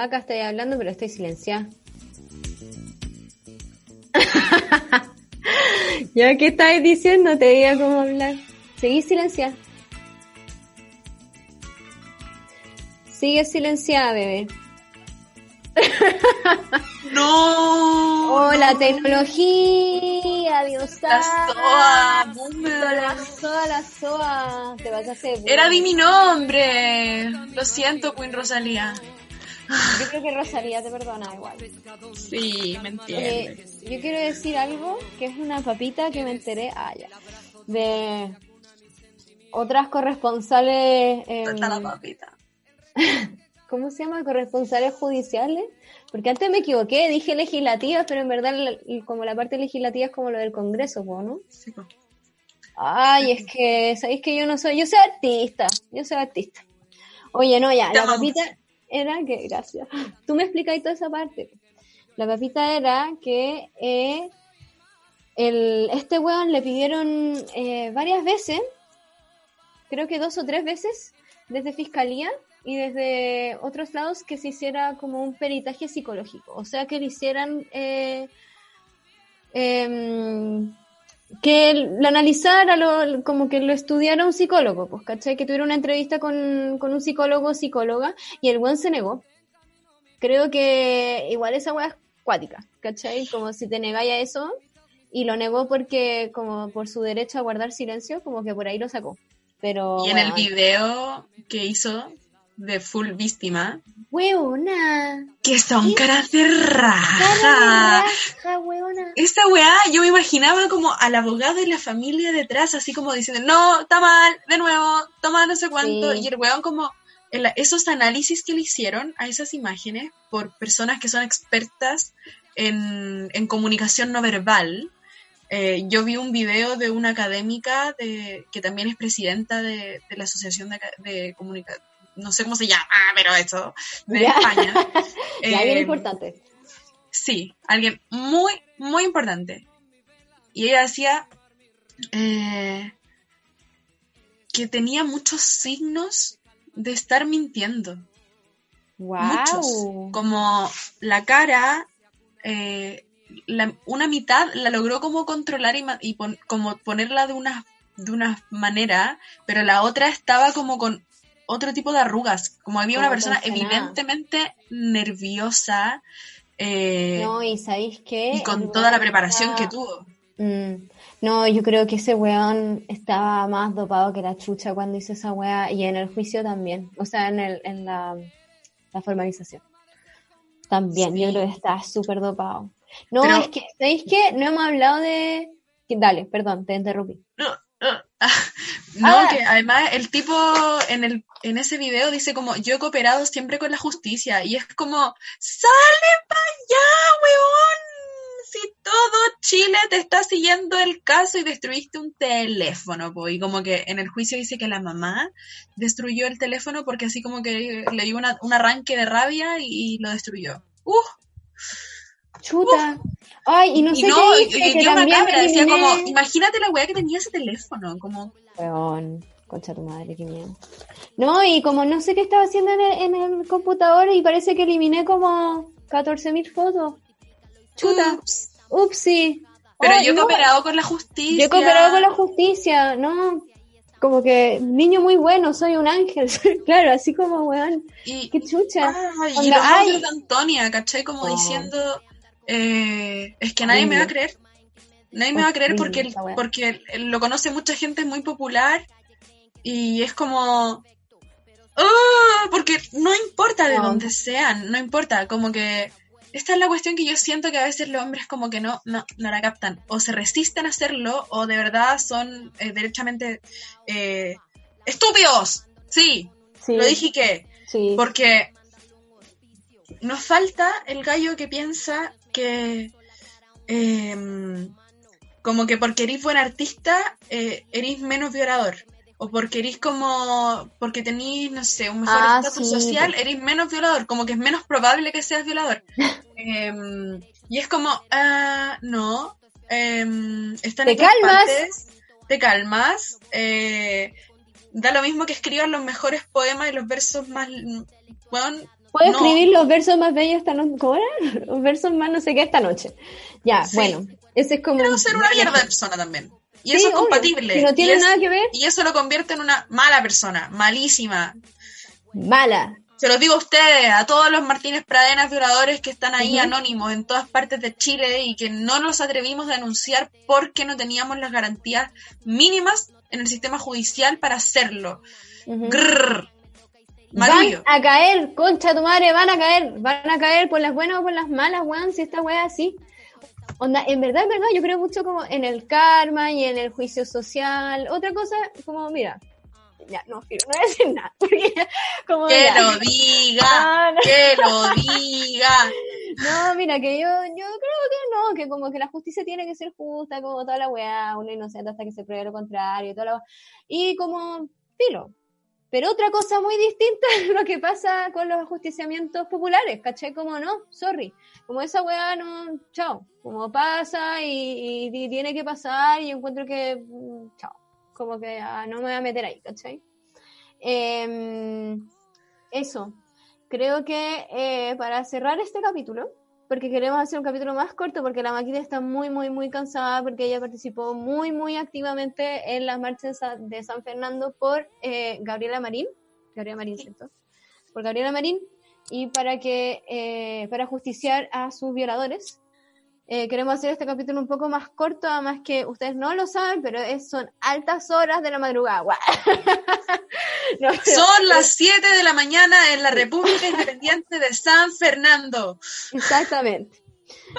[SPEAKER 1] Maca, estoy hablando, pero estoy silenciada. ¿Ya qué estáis diciendo? Te diga cómo hablar. Seguí silenciada. Sigue silenciada, bebé.
[SPEAKER 2] No.
[SPEAKER 1] Oh, la tecnología, Dios
[SPEAKER 2] La SOA,
[SPEAKER 1] La
[SPEAKER 2] boomer.
[SPEAKER 1] SOA, la SOA. Te vas a hacer.
[SPEAKER 2] Era di mi nombre. Lo siento, Queen Rosalía.
[SPEAKER 1] Yo creo que Rosalía te perdona igual.
[SPEAKER 2] Sí, me
[SPEAKER 1] Eh,
[SPEAKER 2] entiendes.
[SPEAKER 1] yo quiero decir algo que es una papita que me enteré ah, ya, de otras corresponsales. em,
[SPEAKER 2] Suelta la papita.
[SPEAKER 1] ¿Cómo se llama? Corresponsales judiciales. Porque antes me equivoqué, dije legislativas, pero en verdad como la parte legislativa es como lo del Congreso, ¿no?
[SPEAKER 2] Sí.
[SPEAKER 1] Ay, es que, ¿sabéis que yo no soy? Yo soy artista, yo soy artista. Oye, no, ya, la papita era que, gracias. Tú me explicáis toda esa parte. La papita era que eh, el, este weón le pidieron eh, varias veces, creo que dos o tres veces, desde fiscalía y desde otros lados que se hiciera como un peritaje psicológico. O sea, que le hicieran... eh, em, que lo analizara, lo, como que lo estudiara un psicólogo, pues, ¿cachai? Que tuviera una entrevista con, con un psicólogo o psicóloga y el buen se negó. Creo que igual esa weá es cuática, ¿cachai? Como si te negáis a eso y lo negó porque como por su derecho a guardar silencio, como que por ahí lo sacó. Pero,
[SPEAKER 2] Y en el
[SPEAKER 1] weón,
[SPEAKER 2] video que hizo de Full Víctima,
[SPEAKER 1] Weona,
[SPEAKER 2] que son caras de
[SPEAKER 1] cara
[SPEAKER 2] raja.
[SPEAKER 1] de raja, weona.
[SPEAKER 2] Esta weá, yo me imaginaba como al abogado y la familia detrás, así como diciendo, no, está mal, de nuevo, toma no sé cuánto.
[SPEAKER 1] Sí.
[SPEAKER 2] Y el weón como, el- esos análisis que le hicieron a esas imágenes por personas que son expertas en, en comunicación no verbal. Eh, yo vi un video de una académica de, que también es presidenta de, de la Asociación de, de Comunicación, no sé cómo se llama, pero eso, de
[SPEAKER 1] Ya.
[SPEAKER 2] España.
[SPEAKER 1] Bien
[SPEAKER 2] Eh,
[SPEAKER 1] importante.
[SPEAKER 2] Sí, alguien muy, muy importante. Y ella decía eh, que tenía muchos signos de estar mintiendo. Muchos.
[SPEAKER 1] Wow.
[SPEAKER 2] Como la cara, eh, la- una mitad la logró como controlar y, ma- y pon- como ponerla de una, de una manera, pero la otra estaba como con otro tipo de arrugas. Como había una persona evidentemente nerviosa. eh,
[SPEAKER 1] No, y ¿sabéis qué?
[SPEAKER 2] y con toda la preparación que tuvo.
[SPEAKER 1] Mm, No, yo creo que ese weón estaba más dopado que la chucha cuando hizo esa weá y en el juicio también, o sea, en, el, en la, la formalización. También,
[SPEAKER 2] Sí.
[SPEAKER 1] yo creo que estaba súper dopado. No,
[SPEAKER 2] Pero-
[SPEAKER 1] es que, ¿sabéis qué? No hemos hablado de... Dale, perdón, te interrumpí.
[SPEAKER 2] No,
[SPEAKER 1] Ah.
[SPEAKER 2] que además el tipo en el en ese video dice como yo he cooperado siempre con la justicia y es como sale para allá, weón. Si todo Chile te está siguiendo el caso y destruiste un teléfono, po. y como que en el juicio dice que la mamá destruyó el teléfono porque así como que le dio una- un arranque de rabia y, lo destruyó. Uh,
[SPEAKER 1] Chuta. Ay, y no
[SPEAKER 2] y
[SPEAKER 1] sé
[SPEAKER 2] no,
[SPEAKER 1] qué
[SPEAKER 2] y,
[SPEAKER 1] dice,
[SPEAKER 2] y
[SPEAKER 1] que
[SPEAKER 2] una
[SPEAKER 1] también
[SPEAKER 2] cámara, decía como, imagínate la weá que tenía ese teléfono, como
[SPEAKER 1] Weón, concha tu madre, qué miedo. No, y como no sé qué estaba haciendo en el, en el computador y parece que eliminé como 14.000 fotos. Chuta,
[SPEAKER 2] ups.
[SPEAKER 1] upsi.
[SPEAKER 2] Pero
[SPEAKER 1] Ay,
[SPEAKER 2] yo he
[SPEAKER 1] no,
[SPEAKER 2] cooperado con la justicia.
[SPEAKER 1] Yo he cooperado con la justicia, no. Como que, niño muy bueno, soy un ángel. claro, así como, weón,
[SPEAKER 2] Y,
[SPEAKER 1] qué chucha.
[SPEAKER 2] ay, y
[SPEAKER 1] Onda,
[SPEAKER 2] los de Antonia, ¿cachai? Como
[SPEAKER 1] No.
[SPEAKER 2] diciendo, eh, es que nadie me va a creer. Nadie me va a creer porque, porque lo conoce mucha gente, es muy popular. Y es como... ¡Ah! porque no importa de
[SPEAKER 1] No.
[SPEAKER 2] dónde sean, no importa, como que... Esta es la cuestión que yo siento que a veces los hombres como que no, no, no la captan. O se resisten a hacerlo, o de verdad son eh, derechamente eh, estúpidos. Sí,
[SPEAKER 1] Sí,
[SPEAKER 2] lo dije que...
[SPEAKER 1] sí.
[SPEAKER 2] Porque nos falta el gallo que piensa que em, como que porque eres buen artista, eh, eres menos violador. O porque eres como, porque tenés, no sé, un mejor
[SPEAKER 1] Ah,
[SPEAKER 2] estatus
[SPEAKER 1] sí,
[SPEAKER 2] social, eres menos violador, como que es menos probable que seas violador. Em, y es como, ah, no, em, están
[SPEAKER 1] Te calmas.
[SPEAKER 2] partes, te calmas, eh, da lo mismo que escriban los mejores poemas y los versos más mm, weón,
[SPEAKER 1] Puedo
[SPEAKER 2] no.
[SPEAKER 1] escribir los versos más bellos esta noche. ¿Cómo era? Los versos más no sé qué esta noche. Ya,
[SPEAKER 2] Sí.
[SPEAKER 1] bueno. Ese es como.
[SPEAKER 2] Quiero ser una mierda de persona también. Y
[SPEAKER 1] Sí,
[SPEAKER 2] eso es
[SPEAKER 1] obvio.
[SPEAKER 2] compatible.
[SPEAKER 1] Si no tiene
[SPEAKER 2] y, es-
[SPEAKER 1] nada que ver.
[SPEAKER 2] y eso lo convierte en una mala persona, malísima.
[SPEAKER 1] Mala.
[SPEAKER 2] Se los digo a ustedes, a todos los Martínez Pradenas violadores que están ahí anónimos en todas partes de Chile y que no nos atrevimos a denunciar porque no teníamos las garantías mínimas en el sistema judicial para hacerlo. Grrr.
[SPEAKER 1] Van a caer, concha tu madre, van a caer, van a caer por las buenas o por las malas, weón, si esta wea es así. Onda, en verdad, en verdad, yo creo mucho como en el karma y en el juicio social. Otra cosa, como, mira, ya, no, no voy a decir nada, porque, como,
[SPEAKER 2] Que
[SPEAKER 1] ya.
[SPEAKER 2] lo diga,
[SPEAKER 1] Ah, no.
[SPEAKER 2] que lo diga.
[SPEAKER 1] No, mira, que yo, yo creo que no, que como que la justicia tiene que ser justa, como toda la weá, uno inocente hasta que se pruebe lo contrario, y toda la weá. Y como, filo. Pero otra cosa muy distinta es lo que pasa con los ajusticiamientos populares, ¿caché? Como no, sorry. Como esa weá no, chao. Como pasa y, tiene que pasar y encuentro que, mm, chao. Como que ah, no me voy a meter ahí, ¿cachai? Em, eso creo que eh, para cerrar este capítulo, porque queremos hacer un capítulo más corto, porque la máquina está muy, muy, muy cansada, porque ella participó muy, muy activamente en las marchas de San Fernando por eh, Gabriela Marín, Gabriela Marín, ¿cierto? Por Gabriela Marín, y para que, eh, para justiciar a sus violadores. Eh, queremos hacer este capítulo un poco más corto, además que ustedes no lo saben, pero es, son altas horas de la madrugada. Guau. No, pero-
[SPEAKER 2] Son las 7 de la mañana en la República Independiente de San Fernando.
[SPEAKER 1] Exactamente.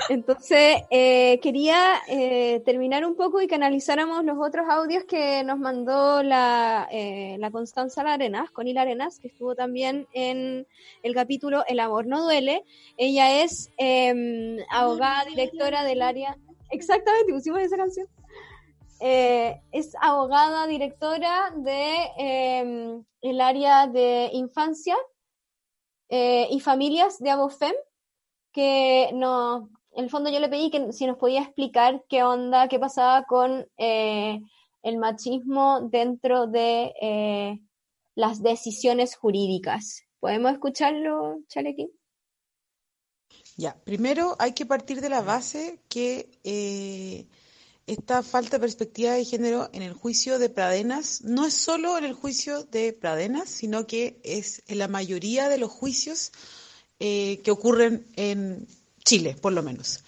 [SPEAKER 1] Entonces, eh, quería eh, terminar un poco y que analizáramos los otros audios que nos mandó la, eh, la Constanza Larenas, Connie Arenas, que estuvo también en el capítulo El amor no duele. Ella es eh, abogada, directora del área. Exactamente, pusimos esa canción. Eh, es abogada, directora de eh, el área de infancia y familias de Abofem que no, en el fondo yo le pedí que si nos podía explicar qué onda, qué pasaba con eh, el machismo dentro de eh, las decisiones jurídicas. ¿Podemos escucharlo, Chalequín?
[SPEAKER 6] Ya, primero hay que partir de la base que eh, esta falta de perspectiva de género en el juicio de Pradenas no es solo en el juicio de Pradenas, sino que es en la mayoría de los juicios eh, que ocurren en Chile, por lo menos.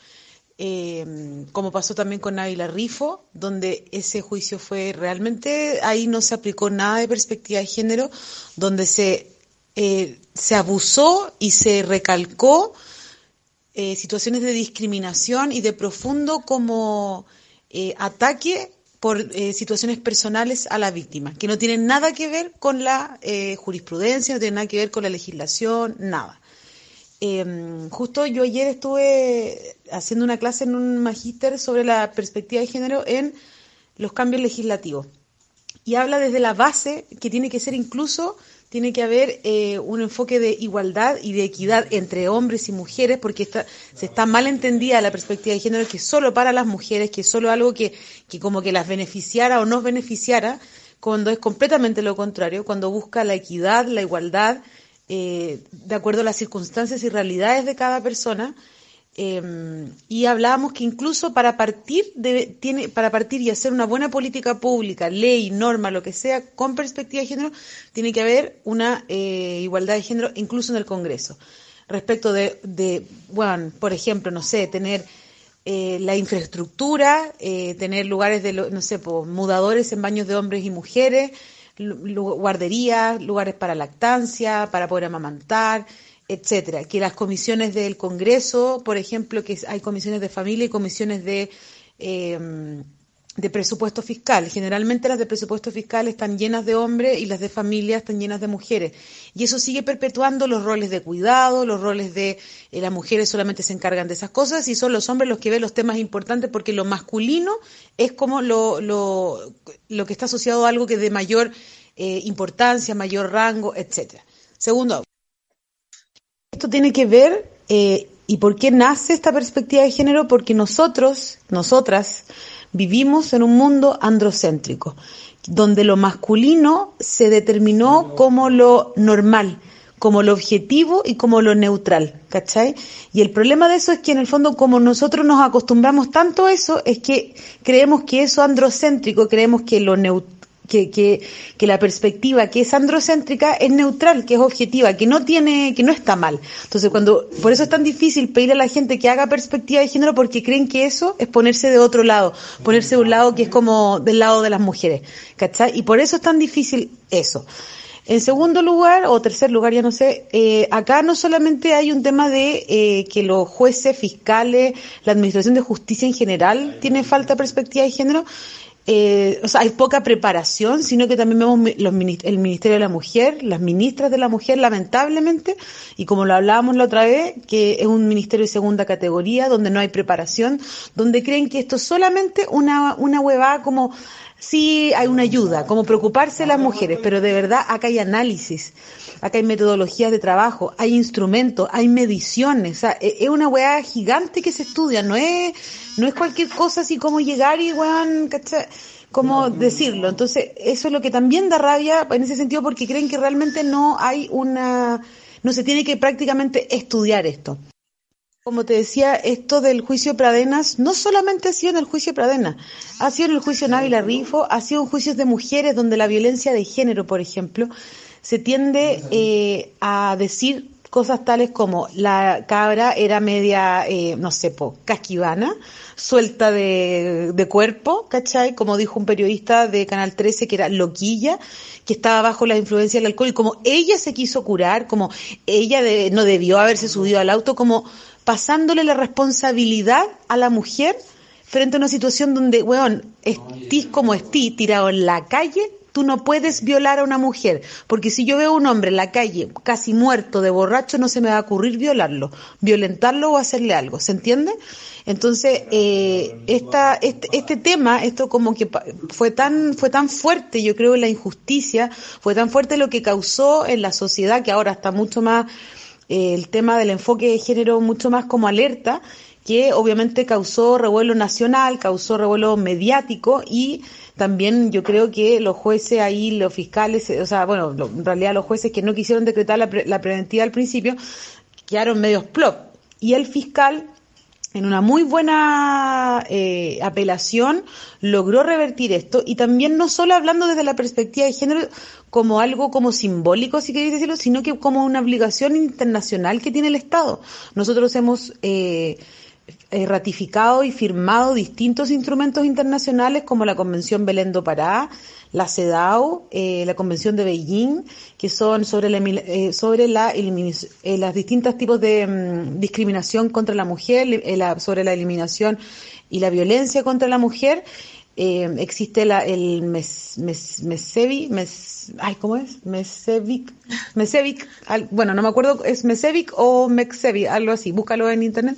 [SPEAKER 6] Eh, como pasó también con Ávila Rifo, donde ese juicio fue realmente, ahí no se aplicó nada de perspectiva de género, donde se, eh, se abusó y se recalcó eh, situaciones de discriminación y de profundo como eh, ataque por eh, situaciones personales a la víctima, que no tienen nada que ver con la jurisprudencia, no tienen nada que ver con la legislación, nada. Eh, justo yo ayer estuve haciendo una clase en un magíster sobre la perspectiva de género en los cambios legislativos. Y habla desde la base que tiene que ser incluso, tiene que haber eh, un enfoque de igualdad y de equidad entre hombres y mujeres, porque se está mal entendida la perspectiva de género que solo para las mujeres, que solo algo que, que como que las beneficiara o nos beneficiara, cuando es completamente lo contrario, cuando busca la equidad, la igualdad, eh, de acuerdo a las circunstancias y realidades de cada persona. Eh, y hablábamos que incluso para partir de, tiene, para partir y hacer una buena política pública, ley, norma, lo que sea, con perspectiva de género, tiene que haber una eh, igualdad de género incluso en el Congreso. Respecto de, de bueno, por ejemplo, no sé, tener eh, la infraestructura, eh, tener lugares de, no sé, pues, mudadores en baños de hombres y mujeres, guarderías, lugares para lactancia, para poder amamantar, etcétera. Que las comisiones del Congreso, por ejemplo, que hay comisiones de familia y comisiones de eh, de presupuesto fiscal. Generalmente las de presupuesto fiscal están llenas de hombres y las de familia están llenas de mujeres. Y eso sigue perpetuando los roles de cuidado, los roles de eh, las mujeres solamente se encargan de esas cosas y son los hombres los que ven los temas importantes porque lo masculino es como lo, lo, lo que está asociado a algo que de mayor eh, importancia, mayor rango, etcétera. Segundo, esto tiene que ver, eh, ¿y por qué nace esta perspectiva de género? Porque nosotros, nosotras, vivimos en un mundo androcéntrico, donde lo masculino se determinó como lo normal, como lo objetivo y como lo neutral, ¿cachai? Y el problema de eso es que en el fondo como nosotros nos acostumbramos tanto a eso, es que creemos que eso androcéntrico, creemos que lo que, que, que, la perspectiva que es androcéntrica es neutral, que es objetiva, que no tiene, que no está mal. Entonces cuando, por eso es tan difícil pedir a la gente que haga perspectiva de género porque creen que eso es ponerse de otro lado, ponerse de un lado que es como del lado de las mujeres, ¿cachai? Y por eso es tan difícil eso. En segundo lugar, o tercer lugar, ya no sé, eh, acá no solamente hay un tema de eh, que los jueces, fiscales, la administración de justicia en general tiene falta perspectiva de género, eh, o sea, hay poca preparación, sino que también vemos los, el Ministerio de la Mujer, las ministras de la Mujer, lamentablemente, y como lo hablábamos la otra vez, que es un ministerio de segunda categoría, donde no hay preparación, donde creen que esto es solamente una, una huevada como sí hay una ayuda, como preocuparse de las mujeres, pero de verdad acá hay análisis, acá hay metodologías de trabajo, hay instrumentos, hay mediciones, o sea, e-, es una weá gigante que se estudia, no es, no es cualquier cosa así como llegar y weón, ¿cachai? ¿Cómo decirlo? Entonces, eso es lo que también da rabia en ese sentido porque creen que realmente no hay una, no se tiene que prácticamente estudiar esto. Como te decía, esto del juicio Pradenas no solamente ha sido en el juicio Pradenas, ha sido en el juicio Návila Rifo, ha sido en juicios de mujeres donde la violencia de género, por ejemplo, se tiende eh, a decir cosas tales como la cabra era media, eh, no sé, po, casquivana, suelta de, de, cuerpo, ¿cachai? Como dijo un periodista de Canal 13 que era loquilla, que estaba bajo la influencia del alcohol y como ella se quiso curar, como ella no debió haberse subido al auto, como pasándole la responsabilidad a la mujer frente a una situación donde, weón, estís como estí, tirado en la calle, tú no puedes violar a una mujer, porque si yo veo a un hombre en la calle casi muerto de borracho, no se me va a ocurrir violarlo, violentarlo o hacerle algo, ¿se entiende? Entonces, eh, esta, este, este, tema, esto como que fue tan, fue tan fuerte, yo creo, la injusticia, fue tan fuerte lo que causó en la sociedad, que ahora está mucho más el tema del enfoque de género mucho más como alerta, que obviamente causó revuelo nacional, causó revuelo mediático y también yo creo que los jueces ahí, los fiscales, o sea, bueno, en realidad los jueces que no quisieron decretar la, la preventiva al principio, quedaron medios plop. Y el fiscal en una muy buena eh, apelación, logró revertir esto y también no solo hablando desde la perspectiva de género como algo como simbólico, si queréis decirlo, sino que como una obligación internacional que tiene el Estado. Nosotros hemos eh, eh, ratificado y firmado distintos instrumentos internacionales como la Convención Belén do Pará, la CEDAW, eh, la Convención de Beijing, que son sobre la, eh, sobre la eh, las distintos tipos de mm, discriminación contra la mujer, sobre la eliminación y la violencia contra la mujer. existe la, el mes, mes, Mesevi, mes, ay, ¿cómo es? Mesevic, Mesevic, bueno, no me acuerdo, es Mesevic o Mexevi, algo así, búscalo en internet,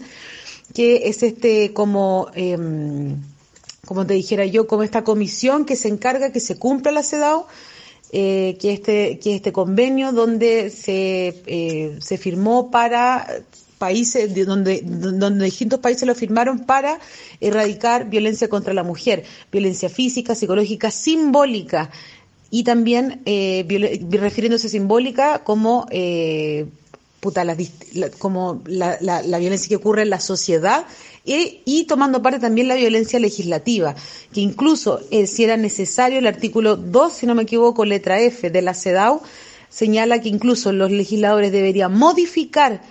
[SPEAKER 6] que es este como, em, como te dijera yo, como esta comisión que se encarga que se cumpla la CEDAW, eh, que, este, que este convenio donde se, eh, se firmó para países, donde, donde distintos países lo firmaron para erradicar violencia contra la mujer, violencia física, psicológica, simbólica, y también eh, refiriéndose simbólica como eh, puta, como la, la, la, violencia que ocurre en la sociedad y, tomando parte también la violencia legislativa, que incluso eh, si era necesario el artículo 2, si no me equivoco, letra F de la CEDAW, señala que incluso los legisladores deberían modificar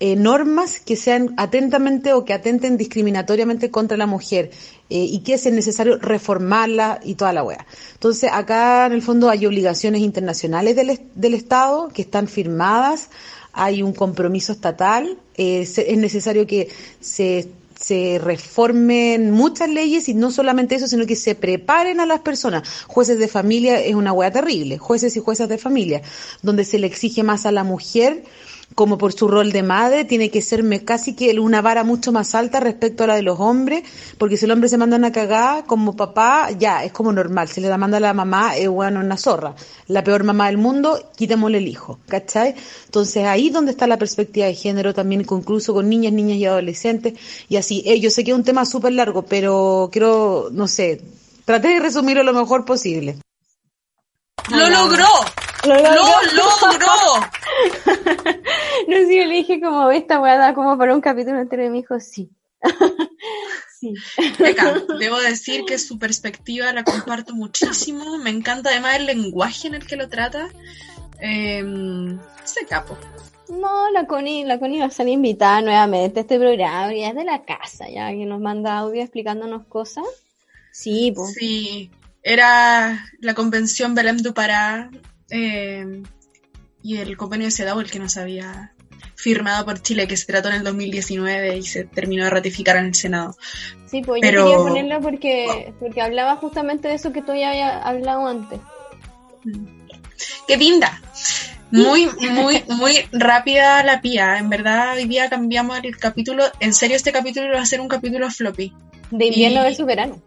[SPEAKER 6] eh, normas que sean atentamente o que atenten discriminatoriamente contra la mujer eh, y que es necesario reformarla y toda la wea. Entonces, acá en el fondo hay obligaciones internacionales del, del Estado que están firmadas, hay un compromiso estatal, es necesario que se se reformen muchas leyes y no solamente eso, sino que se preparen a las personas. Jueces de familia es una hueá terrible, jueces y juezas de familia, donde se le exige más a la mujer como por su rol de madre, tiene que ser casi que una vara mucho más alta respecto a la de los hombres, porque si el hombre se manda una cagada como papá, ya, es como normal, si le la manda a la mamá, es bueno, una zorra, la peor mamá del mundo, quitémosle el hijo, ¿cachai? Entonces ahí donde está la perspectiva de género también, incluso con niñas, niñas y adolescentes, y así, eh, yo sé que es un tema súper largo, pero quiero, no sé, traté de resumirlo lo mejor posible.
[SPEAKER 2] ¡Lo logró! ¡Lo logró!
[SPEAKER 1] no sé, yo le dije como, esta weá da como para un capítulo entero y me dijo, sí. sí.
[SPEAKER 2] Beca, debo decir que su perspectiva la comparto muchísimo. Me encanta además el lenguaje en el que lo trata. Eh, ese capo.
[SPEAKER 1] No, la Connie, la Connie va a salir invitada nuevamente a este programa, ya es de la casa, ya que nos manda audio explicándonos cosas. Sí, pues.
[SPEAKER 2] Sí, era la convención Belém du Pará eh, y el convenio de CEDAW el que nos había firmado por Chile, que se trató en el 2019 y se terminó de ratificar en el Senado.
[SPEAKER 1] Sí, pues
[SPEAKER 2] Pero-
[SPEAKER 1] yo quería ponerlo porque, porque hablaba justamente de eso que tú ya habías hablado antes.
[SPEAKER 2] ¡Qué linda! Muy, muy, muy rápida la pía. En verdad, hoy día cambiamos el capítulo. En serio, este capítulo va a ser un capítulo floppy.
[SPEAKER 1] De invierno
[SPEAKER 2] Y-
[SPEAKER 1] versus verano.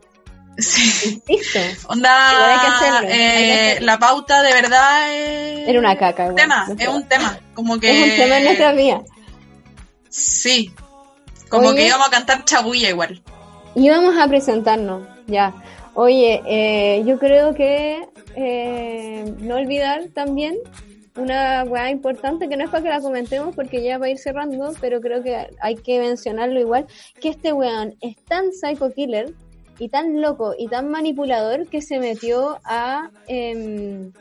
[SPEAKER 2] Sí.
[SPEAKER 1] Listo.
[SPEAKER 2] Onda,
[SPEAKER 1] Igual hay que hacerlo, hay que
[SPEAKER 2] eh, la pauta de verdad es...
[SPEAKER 1] Era una caca,
[SPEAKER 2] un tema, es un tema. Como que...
[SPEAKER 1] Es un tema en nuestra vida.
[SPEAKER 2] Sí. Como
[SPEAKER 1] Oye.
[SPEAKER 2] que íbamos a cantar chabulla igual.
[SPEAKER 1] Y vamos a presentarnos, ya. Oye, eh, yo creo que eh, no olvidar también una weá importante que no es para que la comentemos porque ya va a ir cerrando, pero creo que hay que mencionarlo igual, que este weón es tan psycho killer y tan loco y tan manipulador que se metió a em,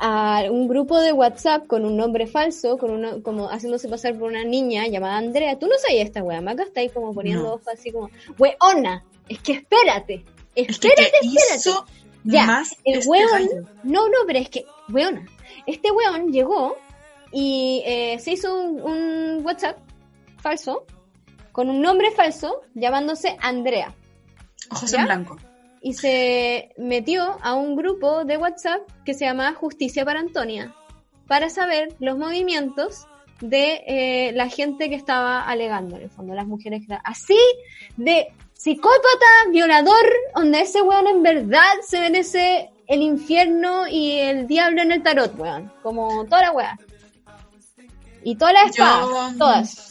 [SPEAKER 1] a un grupo de WhatsApp con un nombre falso, con una, como haciéndose pasar por una niña llamada Andrea. Tú no sabías esta weá, Maca está ahí como poniendo
[SPEAKER 2] No.
[SPEAKER 1] así como, weona, es que espérate,
[SPEAKER 2] Es que
[SPEAKER 1] espérate,
[SPEAKER 2] ¿qué
[SPEAKER 1] espérate. Ya,
[SPEAKER 2] más
[SPEAKER 1] el
[SPEAKER 2] este
[SPEAKER 1] weón, no, no, pero es que, weona, este weón llegó y eh, se hizo un, un WhatsApp falso, con un nombre falso, llamándose Andrea
[SPEAKER 2] Ojos en blanco.
[SPEAKER 1] y se metió a un grupo de WhatsApp que se llama Justicia para Antonia para saber los movimientos de eh, la gente que estaba alegando, en el fondo, las mujeres que estaban- así de psicópata, violador, donde ese weón en verdad se merece el infierno y el diablo en el tarot, weón, como toda la weá. Y todas las espadas, todas.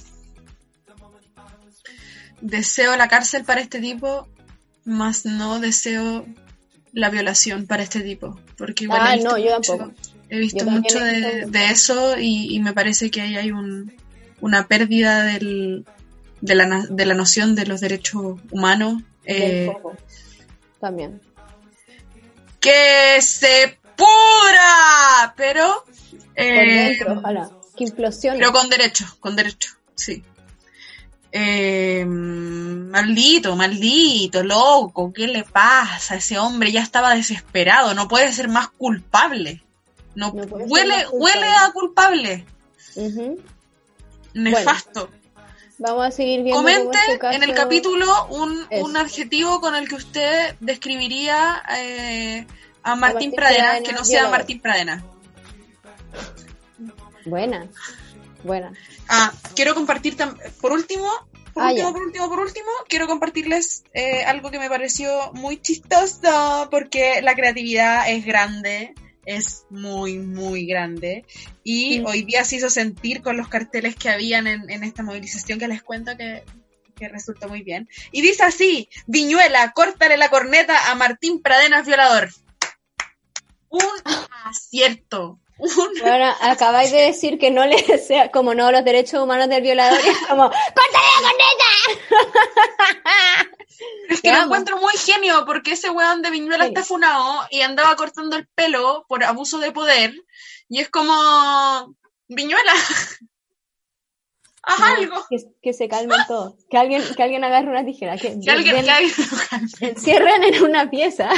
[SPEAKER 2] Deseo la cárcel para este tipo, más no deseo la violación para este tipo. Porque igual
[SPEAKER 1] Ah,
[SPEAKER 2] he visto
[SPEAKER 1] no, yo
[SPEAKER 2] mucho,
[SPEAKER 1] tampoco.
[SPEAKER 2] he visto mucho de, eso y, y me parece que ahí hay un, una pérdida del, de, la, na- de la noción de los derechos humanos. Eh,
[SPEAKER 1] foco. También.
[SPEAKER 2] ¡Que se pura! Pero, eh,
[SPEAKER 1] dentro, ojalá. Que implosione.
[SPEAKER 2] pero con derecho, con derecho, sí. Eh, maldito, maldito, loco, ¿qué le pasa? Ese hombre ya estaba desesperado, no puede ser más culpable. No, huele,
[SPEAKER 1] más culpable.
[SPEAKER 2] huele a culpable,
[SPEAKER 1] Ujú.
[SPEAKER 2] nefasto.
[SPEAKER 1] Vamos a seguir viendo
[SPEAKER 2] Comente
[SPEAKER 1] caso-
[SPEAKER 2] en el capítulo un, un adjetivo con el que usted describiría eh, a Martín
[SPEAKER 1] Martín
[SPEAKER 2] Pradena,
[SPEAKER 1] Pradena,
[SPEAKER 2] que no sea. Martín Pradena.
[SPEAKER 1] Buena, buena.
[SPEAKER 2] Ah, quiero compartir por último, por
[SPEAKER 1] Ah,
[SPEAKER 2] último, por último, por último, quiero compartirles eh, algo que me pareció muy chistoso porque la creatividad es grande, es muy, muy grande y
[SPEAKER 1] Mm.
[SPEAKER 2] hoy día se hizo sentir con los carteles que habían en, en esta movilización que les cuento que, que resultó muy bien. Y dice así, Viñuela, córtale la corneta a Martín Pradenas violador. Un acierto. Un
[SPEAKER 1] Bueno, acabáis de decir que no le desea, como no, los derechos humanos del violador, y es como, ¡córtale la corneta!
[SPEAKER 2] Es que lo encuentro muy genio porque ese weón de Viñuela está funado y andaba cortando el pelo por abuso de poder. Y es como. Viñuela. Haz
[SPEAKER 1] No,
[SPEAKER 2] algo.
[SPEAKER 1] Que, que se calmen todos. Que alguien, que alguien agarre una tijera. Que,
[SPEAKER 2] Que alguien,
[SPEAKER 1] den-
[SPEAKER 2] que alguien lo calme.
[SPEAKER 1] encierren en una pieza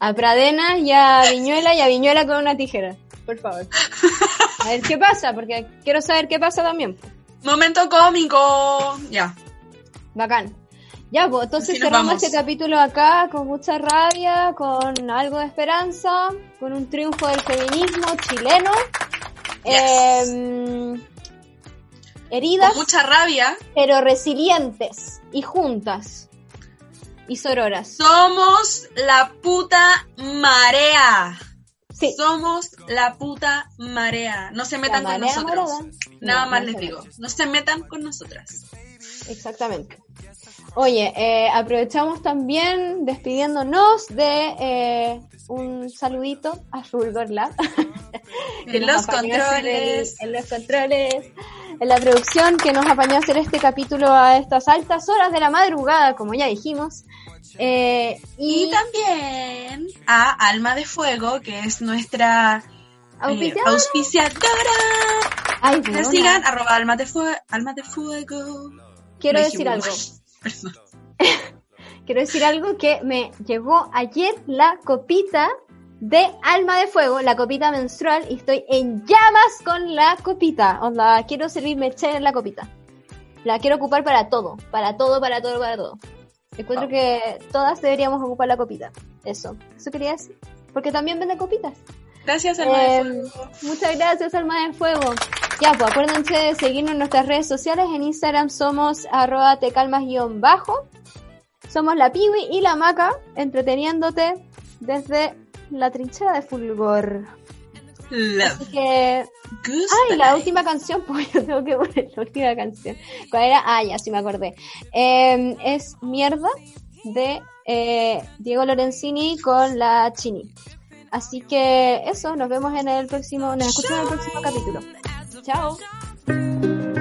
[SPEAKER 1] a Pradena y a Viñuela y a Viñuela con una tijera. Por favor. A ver qué pasa, porque quiero saber qué pasa también.
[SPEAKER 2] Momento cómico. Ya.
[SPEAKER 1] Bacán. Ya, pues entonces cerramos este capítulo acá con mucha rabia, con algo de esperanza, con un triunfo del feminismo chileno.
[SPEAKER 2] Yes.
[SPEAKER 1] Em, heridas,
[SPEAKER 2] Con mucha rabia.
[SPEAKER 1] pero resilientes y juntas y sororas.
[SPEAKER 2] Somos la puta marea.
[SPEAKER 1] Sí,
[SPEAKER 2] Somos la puta marea. No se metan con nosotros. Nada
[SPEAKER 1] No,
[SPEAKER 2] más
[SPEAKER 1] no
[SPEAKER 2] les digo. No se metan con nosotras.
[SPEAKER 1] Exactamente.
[SPEAKER 7] Oye, eh, aprovechamos también despidiéndonos de eh, un saludito a Fulgor Lab.
[SPEAKER 2] en los controles.
[SPEAKER 7] en los controles. En la producción que nos apañó a hacer este capítulo a estas altas horas de la madrugada, como ya dijimos. Eh,
[SPEAKER 2] y, también a Alma de Fuego, que es nuestra auspiciadora. auspiciadora. Ay, sigan, arroba alma de, alma de Fuego.
[SPEAKER 7] Quiero decir algo. Quiero decir algo que me llegó ayer la copita de Alma de Fuego, la copita menstrual, y estoy en llamas con la copita. Onda, quiero servirme ché en la copita. La quiero ocupar para todo, para todo, para todo, para todo. Encuentro que todas deberíamos ocupar la copita. Eso, eso quería decir. Porque también vende copitas.
[SPEAKER 2] Gracias, Alma de em,
[SPEAKER 7] Fuego. Muchas gracias, Alma de Fuego. Ya, pues acuérdense de seguirnos en nuestras redes sociales. En Instagram somos arroba tecalmas-bajo. Somos la Piwi y la Maca, entreteniéndote desde la trinchera de Fulgor. Así que... Ay, la última canción, pues yo tengo que poner la última canción. ¿Cuál era? Ah, ya, sí me acordé. Em, es Mierda de eh, Diego Lorenzini con la Chini. Así que eso, nos vemos en el próximo, nos escuchamos en el próximo capítulo. Chao.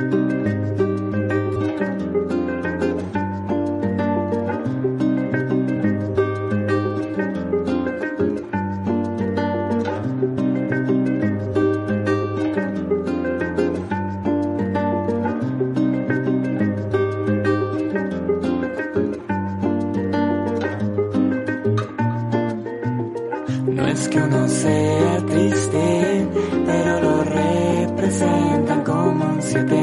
[SPEAKER 7] que uno sea triste, pero lo representan como un siete.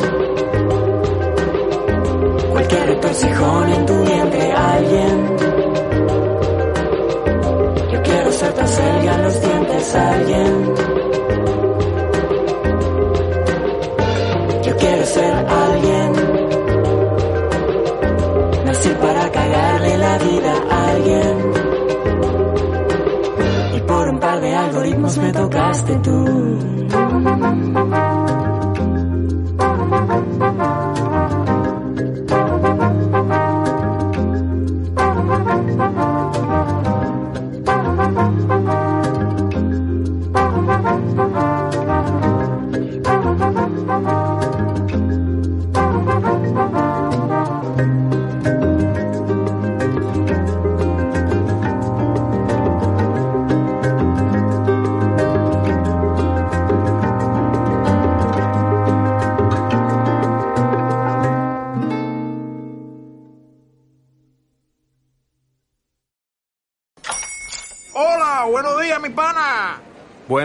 [SPEAKER 7] en tu vientre alguien.
[SPEAKER 8] Yo quiero ser tan seria en los dientes alguien.
[SPEAKER 9] Yo quiero
[SPEAKER 7] ser alguien. Nací para cagarle la vida a alguien. Y por un par de algoritmos me tocaste tú.